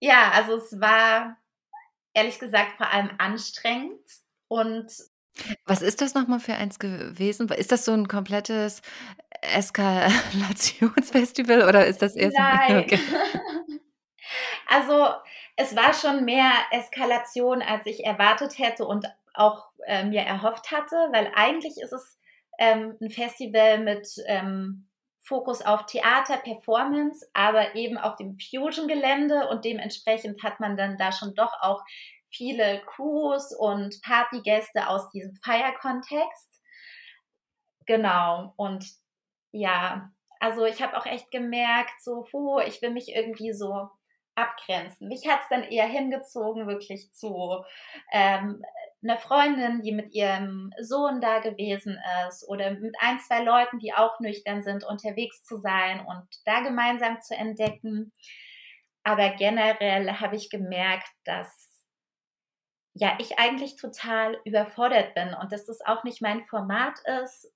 ja, also es war ehrlich gesagt vor allem anstrengend und was ist das nochmal für eins gewesen? Ist das so ein komplettes Eskalationsfestival oder ist das erst? Nein. Okay. Also es war schon mehr Eskalation, als ich erwartet hätte und auch äh, mir erhofft hatte, weil eigentlich ist es ähm, ein Festival mit ähm, Fokus auf Theater, Performance, aber eben auf dem Fusion-Gelände und dementsprechend hat man dann da schon doch auch viele Crews und Partygäste aus diesem Feierkontext. Genau, und ja, also ich habe auch echt gemerkt, so, puh, ich will mich irgendwie so abgrenzen. Mich hat es dann eher hingezogen, wirklich zu ähm, einer Freundin, die mit ihrem Sohn da gewesen ist oder mit ein, zwei Leuten, die auch nüchtern sind, unterwegs zu sein und da gemeinsam zu entdecken. Aber generell habe ich gemerkt, dass ja, ich eigentlich total überfordert bin und dass das auch nicht mein Format ist,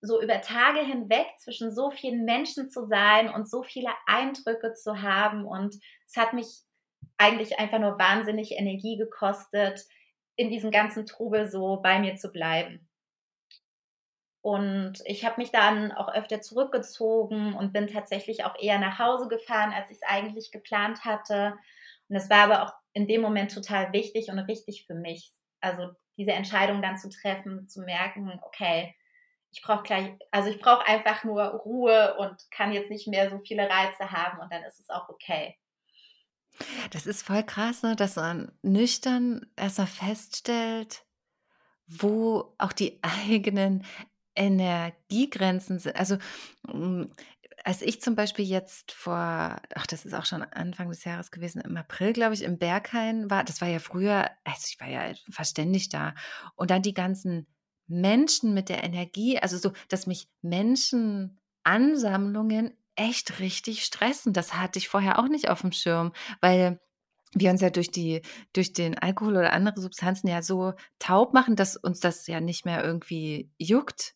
so über Tage hinweg zwischen so vielen Menschen zu sein und so viele Eindrücke zu haben. Und es hat mich eigentlich einfach nur wahnsinnig Energie gekostet, in diesem ganzen Trubel so bei mir zu bleiben. Und ich habe mich dann auch öfter zurückgezogen und bin tatsächlich auch eher nach Hause gefahren, als ich es eigentlich geplant hatte. Und es war aber auch in dem Moment total wichtig und richtig für mich. Also diese Entscheidung dann zu treffen, zu merken, okay, ich brauche gleich, also ich brauche einfach nur Ruhe und kann jetzt nicht mehr so viele Reize haben und dann ist es auch okay. Das ist voll krass, ne, dass man nüchtern erstmal feststellt, wo auch die eigenen Energiegrenzen sind. Also, hm, als ich zum Beispiel jetzt vor, ach, das ist auch schon Anfang des Jahres gewesen, im April, glaube ich, im Berghain war, das war ja früher, also ich war ja verständig da. Und dann die ganzen Menschen mit der Energie, also so, dass mich Menschenansammlungen echt richtig stressen. Das hatte ich vorher auch nicht auf dem Schirm, weil wir uns ja durch die durch den Alkohol oder andere Substanzen ja so taub machen, dass uns das ja nicht mehr irgendwie juckt.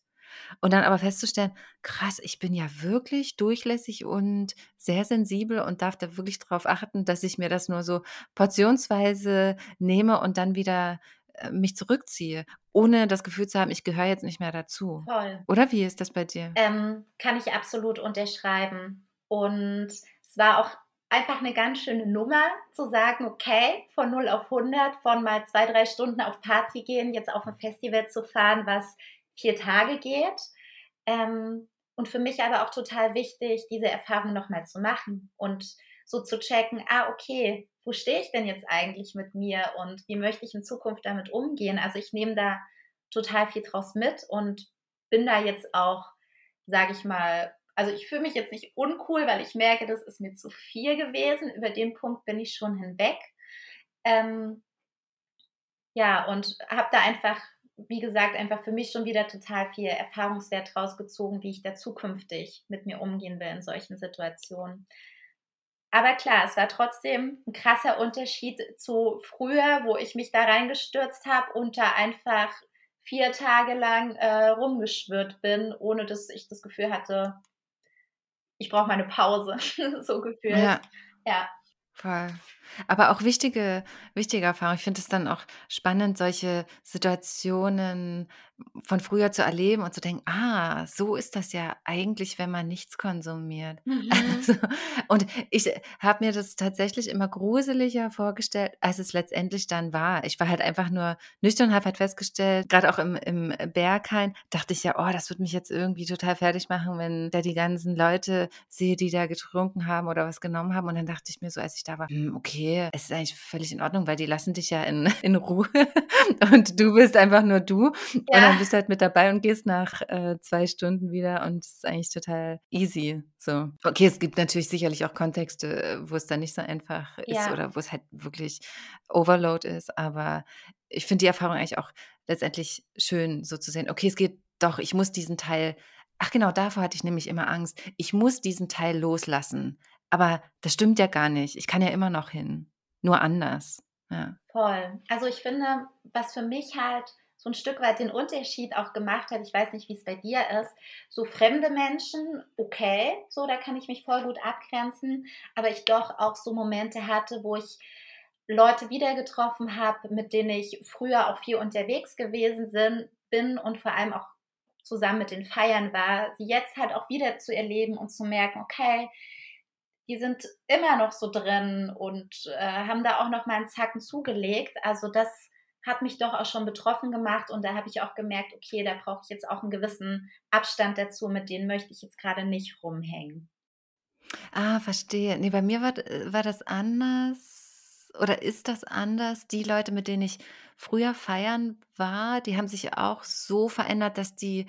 Und dann aber festzustellen, krass, ich bin ja wirklich durchlässig und sehr sensibel und darf da wirklich darauf achten, dass ich mir das nur so portionsweise nehme und dann wieder mich zurückziehe, ohne das Gefühl zu haben, ich gehöre jetzt nicht mehr dazu. Voll. Oder wie ist das bei dir? Ähm, kann ich absolut unterschreiben. Und es war auch einfach eine ganz schöne Nummer zu sagen, okay, von 0 auf 100, von mal zwei, drei Stunden auf Party gehen, jetzt auf ein Festival zu fahren, was vier Tage geht. Ähm, und für mich aber auch total wichtig, diese Erfahrung nochmal zu machen und so zu checken, ah, okay, wo stehe ich denn jetzt eigentlich mit mir und wie möchte ich in Zukunft damit umgehen? Also ich nehme da total viel draus mit und bin da jetzt auch, sage ich mal, also ich fühle mich jetzt nicht uncool, weil ich merke, das ist mir zu viel gewesen. Über den Punkt bin ich schon hinweg. Ähm, ja, und habe da einfach wie gesagt, einfach für mich schon wieder total viel Erfahrungswert rausgezogen, wie ich da zukünftig mit mir umgehen will in solchen Situationen. Aber klar, es war trotzdem ein krasser Unterschied zu früher, wo ich mich da reingestürzt habe und da einfach vier Tage lang äh, rumgeschwirrt bin, ohne dass ich das Gefühl hatte, ich brauche meine Pause, so gefühlt. Ja. Ja. Voll. Aber auch wichtige, wichtige Erfahrung. Ich finde es dann auch spannend, solche Situationen von früher zu erleben und zu denken, ah, so ist das ja eigentlich, wenn man nichts konsumiert. Mhm. Also, und ich habe mir das tatsächlich immer gruseliger vorgestellt, als es letztendlich dann war. Ich war halt einfach nur nüchtern habe halt festgestellt, gerade auch im, im Berghain, dachte ich ja, oh, das wird mich jetzt irgendwie total fertig machen, wenn da die ganzen Leute sehe, die da getrunken haben oder was genommen haben. Und dann dachte ich mir so, als ich da war, hm, okay, es ist eigentlich völlig in Ordnung, weil die lassen dich ja in, in Ruhe und du bist einfach nur du. Ja. Dann bist du halt mit dabei und gehst nach äh, zwei Stunden wieder und es ist eigentlich total easy. So. Okay, es gibt natürlich sicherlich auch Kontexte, wo es dann nicht so einfach ist Ja. oder wo es halt wirklich Overload ist, aber ich finde die Erfahrung eigentlich auch letztendlich schön, so zu sehen, okay, es geht doch, ich muss diesen Teil, ach genau, davor hatte ich nämlich immer Angst, ich muss diesen Teil loslassen. Aber das stimmt ja gar nicht. Ich kann ja immer noch hin, nur anders. Ja. Voll. Also ich finde, was für mich halt so ein Stück weit den Unterschied auch gemacht hat, ich weiß nicht, wie es bei dir ist, so fremde Menschen, okay, so, da kann ich mich voll gut abgrenzen, aber ich doch auch so Momente hatte, wo ich Leute wieder getroffen habe, mit denen ich früher auch viel unterwegs gewesen sind, bin und vor allem auch zusammen mit den Feiern war, sie jetzt halt auch wieder zu erleben und zu merken, okay, die sind immer noch so drin und äh, haben da auch noch mal einen Zacken zugelegt. Also das hat mich doch auch schon betroffen gemacht und da habe ich auch gemerkt, okay, da brauche ich jetzt auch einen gewissen Abstand dazu, mit denen möchte ich jetzt gerade nicht rumhängen. Ah, verstehe. Ne, bei mir war, d- war das anders oder ist das anders? Die Leute, mit denen ich früher feiern war, die haben sich auch so verändert, dass die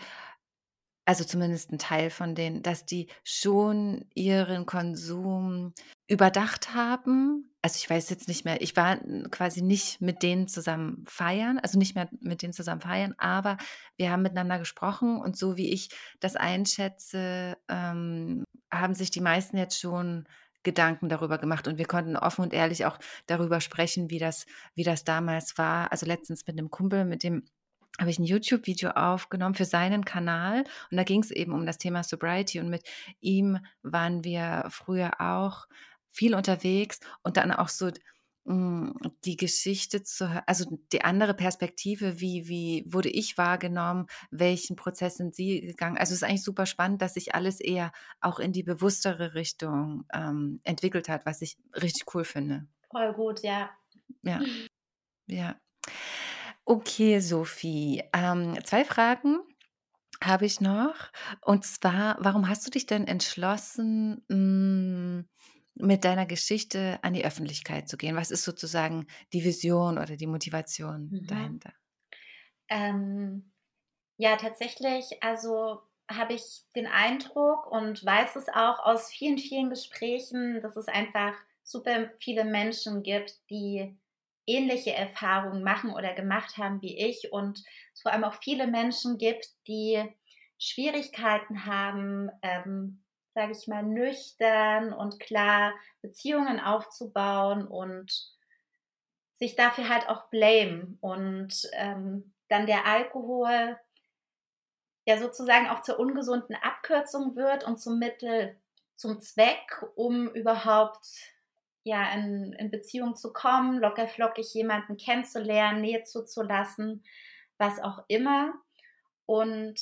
also zumindest ein Teil von denen, dass die schon ihren Konsum überdacht haben. Also, ich weiß jetzt nicht mehr ich war quasi nicht mit denen zusammen feiern, also nicht mehr mit denen zusammen feiern, aber wir haben miteinander gesprochen und so wie ich das einschätze, ähm, haben sich die meisten jetzt schon Gedanken darüber gemacht und wir konnten offen und ehrlich auch darüber sprechen, wie das wie das damals war. Also, letztens mit 'nem Kumpel, mit dem habe ich ein YouTube-Video aufgenommen für seinen Kanal und da ging es eben um das Thema Sobriety und mit ihm waren wir früher auch viel unterwegs und dann auch so, hm, die Geschichte zu hö also die andere Perspektive, wie wie wurde ich wahrgenommen, welchen Prozess sind Sie gegangen? Also, es ist eigentlich super spannend, dass sich alles eher auch in die bewusstere Richtung, ähm, entwickelt hat, was ich richtig cool finde. Voll gut, ja. Ja, ja. Okay, Sophie, ähm, 2 Fragen habe ich noch. Und zwar, warum hast du dich denn entschlossen, hm, mit deiner Geschichte an die Öffentlichkeit zu gehen? Was ist sozusagen die Vision oder die Motivation Mhm. dahinter? Ähm, ja, tatsächlich, also habe ich den Eindruck und weiß es auch aus vielen, vielen Gesprächen, dass es einfach super viele Menschen gibt, die ähnliche Erfahrungen machen oder gemacht haben wie ich und es vor allem auch viele Menschen gibt, die Schwierigkeiten haben, ähm, sage ich mal, nüchtern und klar Beziehungen aufzubauen und sich dafür halt auch blame und ähm, dann der Alkohol ja sozusagen auch zur ungesunden Abkürzung wird und zum Mittel zum Zweck, um überhaupt ja in, in Beziehung zu kommen, locker flockig jemanden kennenzulernen, Nähe zuzulassen, was auch immer. Und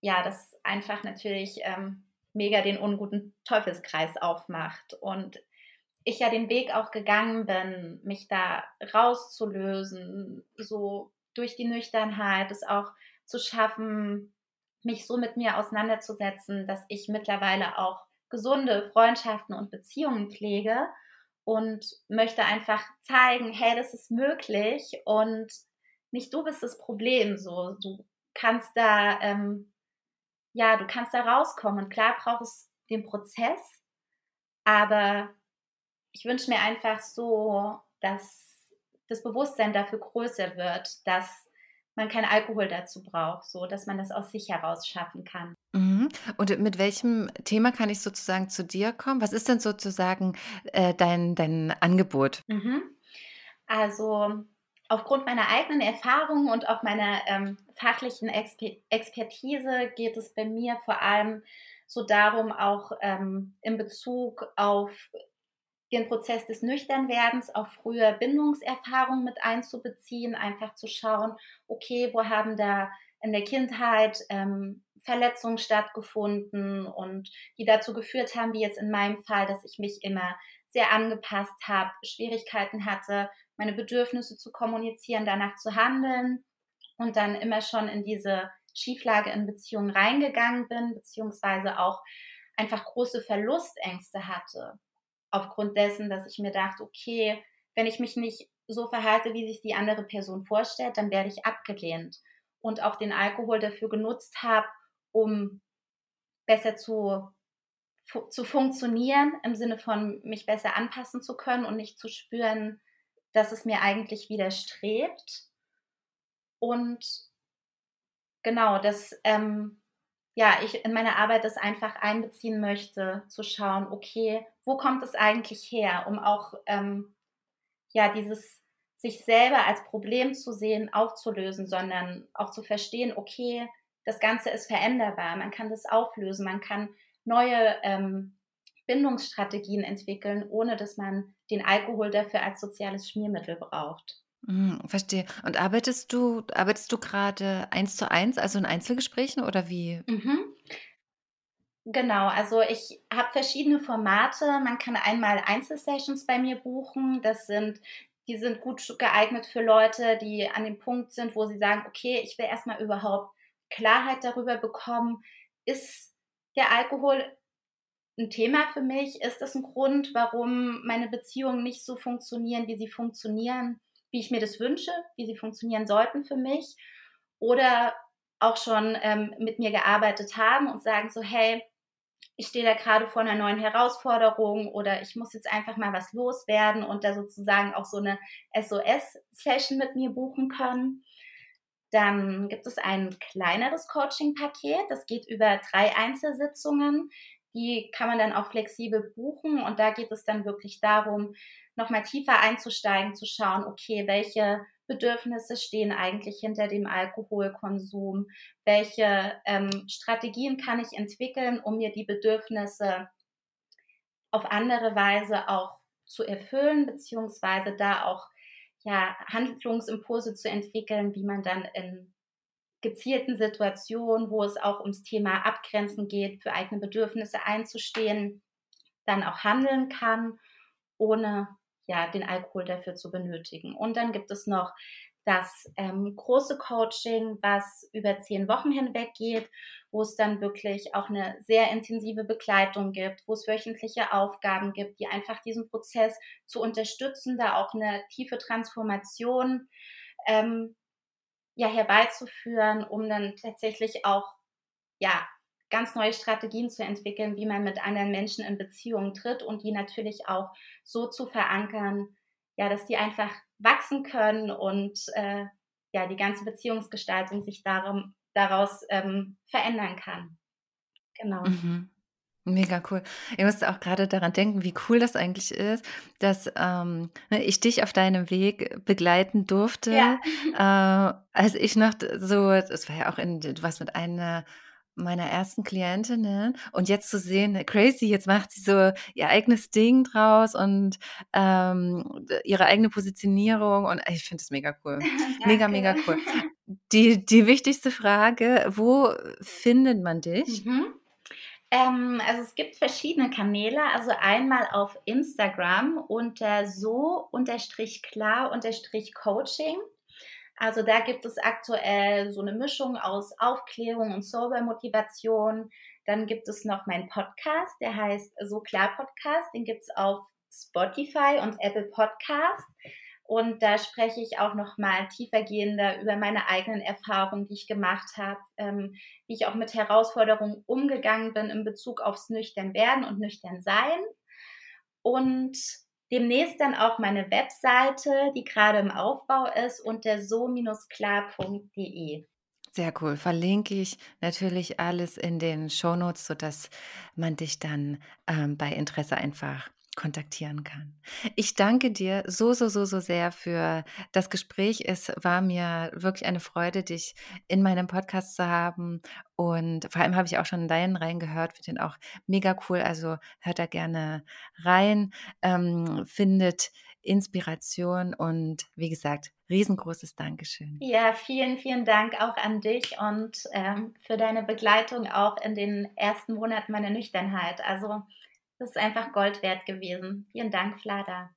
ja, das einfach natürlich ähm, mega den unguten Teufelskreis aufmacht. Und ich ja den Weg auch gegangen bin, mich da rauszulösen, so durch die Nüchternheit, es auch zu schaffen, mich so mit mir auseinanderzusetzen, dass ich mittlerweile auch gesunde Freundschaften und Beziehungen pflege und möchte einfach zeigen, hey, das ist möglich und nicht du bist das Problem, so du kannst da ähm, ja, du kannst da rauskommen und klar braucht es den Prozess, aber ich wünsche mir einfach so, dass das Bewusstsein dafür größer wird, dass man keinen Alkohol dazu braucht, so dass man das aus sich heraus schaffen kann. Mhm. Und mit welchem Thema kann ich sozusagen zu dir kommen? Was ist denn sozusagen äh, dein, dein Angebot? Mhm. Also aufgrund meiner eigenen Erfahrungen und auch meiner ähm, fachlichen Exper Expertise geht es bei mir vor allem so darum, auch ähm, in Bezug auf den Prozess des Nüchternwerdens auch früher Bindungserfahrungen mit einzubeziehen, einfach zu schauen, okay, wo haben da in der Kindheit ähm, Verletzungen stattgefunden und die dazu geführt haben, wie jetzt in meinem Fall, dass ich mich immer sehr angepasst habe, Schwierigkeiten hatte, meine Bedürfnisse zu kommunizieren, danach zu handeln und dann immer schon in diese Schieflage in Beziehungen reingegangen bin, beziehungsweise auch einfach große Verlustängste hatte aufgrund dessen, dass ich mir dachte, okay, wenn ich mich nicht so verhalte, wie sich die andere Person vorstellt, dann werde ich abgelehnt. Und auch den Alkohol dafür genutzt habe, um besser zu, zu funktionieren, im Sinne von mich besser anpassen zu können und nicht zu spüren, dass es mir eigentlich widerstrebt. Und genau, dass ähm, ja, ich in meiner Arbeit das einfach einbeziehen möchte, zu schauen, okay, wo kommt es eigentlich her, um auch ähm, ja dieses sich selber als Problem zu sehen, aufzulösen, sondern auch zu verstehen, okay, das Ganze ist veränderbar, man kann das auflösen, man kann neue ähm, Bindungsstrategien entwickeln, ohne dass man den Alkohol dafür als soziales Schmiermittel braucht. Mhm, verstehe. Und arbeitest du arbeitest du gerade eins zu eins, also in Einzelgesprächen oder wie? Mhm. Genau, also ich habe verschiedene Formate. Man kann einmal Einzelsessions bei mir buchen. Das sind die sind gut geeignet für Leute, die an dem Punkt sind, wo sie sagen: „Okay, ich will erst mal überhaupt Klarheit darüber bekommen, ist der Alkohol ein Thema für mich? Ist das ein Grund, warum meine Beziehungen nicht so funktionieren, wie sie funktionieren?“ wie ich mir das wünsche, wie sie funktionieren sollten für mich. Oder auch schon ähm, mit mir gearbeitet haben und sagen so, hey, ich stehe da gerade vor einer neuen Herausforderung oder ich muss jetzt einfach mal was loswerden und da sozusagen auch so eine SOS-Session mit mir buchen können. Dann gibt es ein kleineres Coaching-Paket, das geht über drei Einzelsitzungen. Die kann man dann auch flexibel buchen und da geht es dann wirklich darum, nochmal tiefer einzusteigen, zu schauen, okay, welche Bedürfnisse stehen eigentlich hinter dem Alkoholkonsum? Welche ähm, Strategien kann ich entwickeln, um mir die Bedürfnisse auf andere Weise auch zu erfüllen, beziehungsweise da auch ja, Handlungsimpulse zu entwickeln, wie man dann in gezielten Situationen, wo es auch ums Thema Abgrenzen geht, für eigene Bedürfnisse einzustehen, dann auch handeln kann, ohne ja, den Alkohol dafür zu benötigen. Und dann gibt es noch das ähm, große Coaching, was über zehn Wochen hinweg geht, wo es dann wirklich auch eine sehr intensive Begleitung gibt, wo es wöchentliche Aufgaben gibt, die einfach diesen Prozess zu unterstützen, da auch eine tiefe Transformation ähm, ja, herbeizuführen, um dann tatsächlich auch ja, ganz neue Strategien zu entwickeln, wie man mit anderen Menschen in Beziehungen tritt und die natürlich auch so zu verankern, ja, dass die einfach wachsen können und äh, ja, die ganze Beziehungsgestaltung sich darum, daraus ähm, verändern kann. Genau. Mhm. Mega cool. Ich musste auch gerade daran denken, wie cool das eigentlich ist, dass ähm, ne, ich dich auf deinem Weg begleiten durfte. Ja. Äh, als ich noch so, das war ja auch in, du warst mit einer meiner ersten Klientinnen und jetzt zu sehen, crazy, jetzt macht sie so ihr eigenes Ding draus und ähm, ihre eigene Positionierung und ich finde es mega cool. mega, mega cool. Die, die wichtigste Frage, wo findet man dich? Mhm. Ähm, also es gibt verschiedene Kanäle, also einmal auf Instagram unter so unterstrich klar unterstrich Coaching. Also da gibt es aktuell so eine Mischung aus Aufklärung und Sober-Motivation. Dann gibt es noch meinen Podcast, der heißt So klar Podcast. Den gibt es auf Spotify und Apple Podcast. Und da spreche ich auch noch mal tiefergehender über meine eigenen Erfahrungen, die ich gemacht habe, ähm, wie ich auch mit Herausforderungen umgegangen bin in Bezug aufs Nüchtern werden und Nüchtern sein. Und demnächst dann auch meine Webseite, die gerade im Aufbau ist, unter so-klar.de. Sehr cool. Verlinke ich natürlich alles in den Shownotes, sodass man dich dann ähm, bei Interesse einfach kontaktieren kann. Ich danke dir so, so, so, so sehr für das Gespräch. Es war mir wirklich eine Freude, dich in meinem Podcast zu haben. Und vor allem habe ich auch schon in deinen reingehört, finde den auch mega cool. Also hört da gerne rein, ähm, findet Inspiration und wie gesagt, riesengroßes Dankeschön. Ja, vielen, vielen Dank auch an dich und ähm, für deine Begleitung auch in den ersten Monaten meiner Nüchternheit. Also das ist einfach Gold wert gewesen. Vielen Dank, Flada.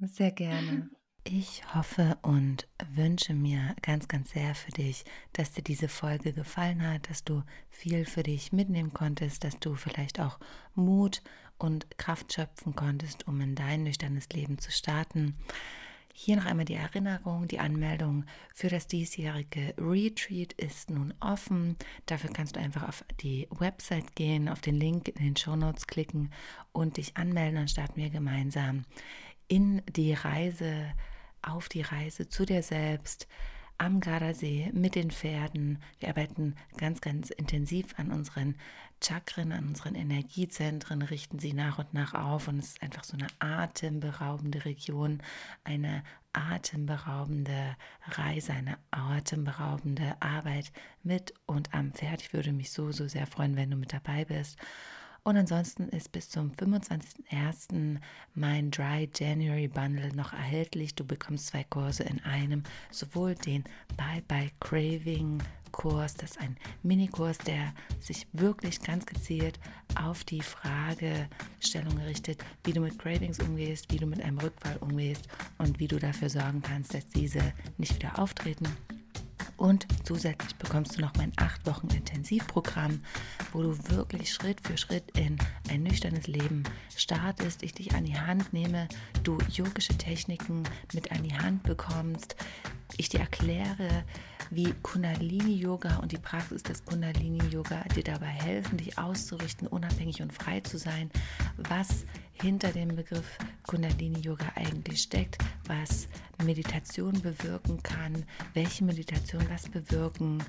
Sehr gerne. Ich hoffe und wünsche mir ganz, ganz sehr für dich, dass dir diese Folge gefallen hat, dass du viel für dich mitnehmen konntest, dass du vielleicht auch Mut und Kraft schöpfen konntest, um in dein nüchternes Leben zu starten. Hier noch einmal die Erinnerung, die Anmeldung für das diesjährige Retreat ist nun offen. Dafür kannst du einfach auf die Website gehen, auf den Link in den Show Notes klicken und dich anmelden. Dann starten wir gemeinsam in die Reise, auf die Reise zu dir selbst am Gardasee mit den Pferden. Wir arbeiten ganz, ganz intensiv an unseren Chakren, an unseren Energiezentren, richten sie nach und nach auf und es ist einfach so eine atemberaubende Region, eine atemberaubende Reise, eine atemberaubende Arbeit mit und am Pferd. Ich würde mich so, so sehr freuen, wenn du mit dabei bist. Und ansonsten ist bis zum 25.01. mein Dry January Bundle noch erhältlich. Du bekommst zwei Kurse in einem, sowohl den Bye Bye Craving Kurs, das ist ein Minikurs, der sich wirklich ganz gezielt auf die Fragestellung richtet, wie du mit Cravings umgehst, wie du mit einem Rückfall umgehst und wie du dafür sorgen kannst, dass diese nicht wieder auftreten. Und zusätzlich bekommst du noch mein 8 Wochen Intensivprogramm, wo du wirklich Schritt für Schritt in ein nüchternes Leben startest, ich dich an die Hand nehme, du yogische Techniken mit an die Hand bekommst, ich dir erkläre, wie Kundalini-Yoga. Und die Praxis des Kundalini-Yoga dir dabei helfen, dich auszurichten, unabhängig und frei zu sein, was hinter dem Begriff Kundalini-Yoga eigentlich steckt, was Meditation bewirken kann, welche Meditation was bewirken,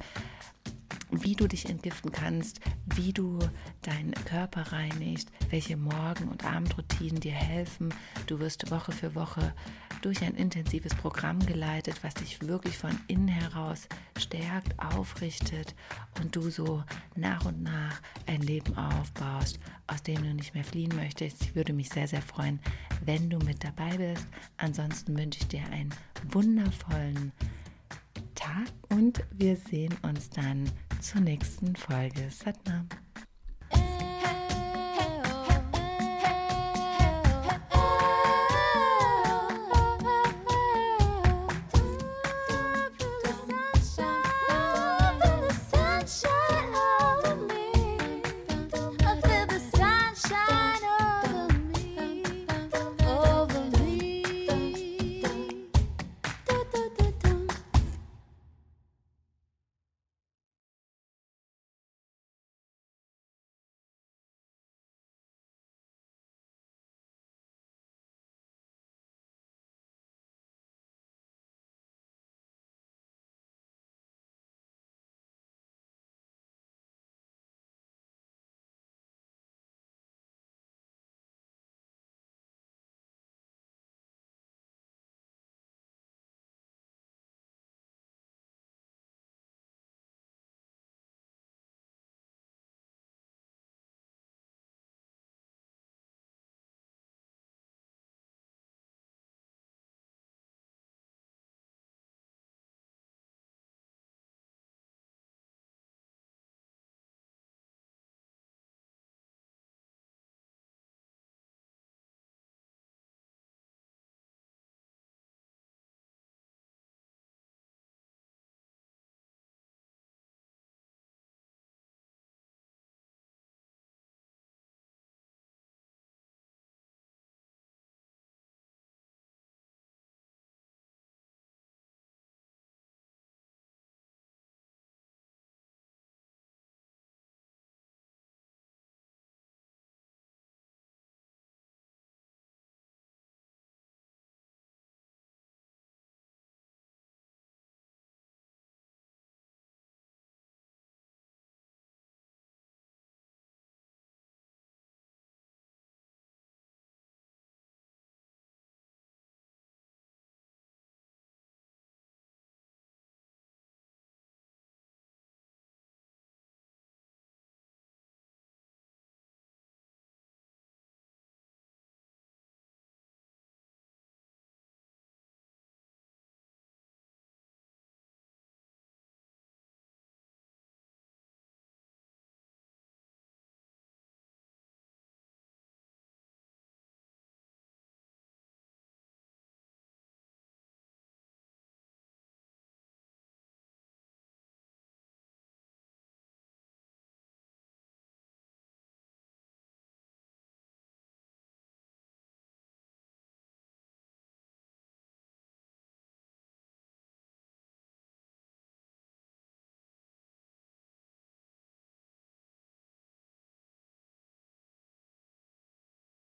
wie du dich entgiften kannst, wie du deinen Körper reinigst, welche Morgen- und Abendroutinen dir helfen. Du wirst Woche für Woche durch ein intensives Programm geleitet, was dich wirklich von innen heraus stärkt, aufrichtet und du so nach und nach ein Leben aufbaust, aus dem du nicht mehr fliehen möchtest. Ich würde mich sehr, sehr freuen, wenn du mit dabei bist. Ansonsten wünsche ich dir einen wundervollen Tag und wir sehen uns dann zur nächsten Folge. Satnam.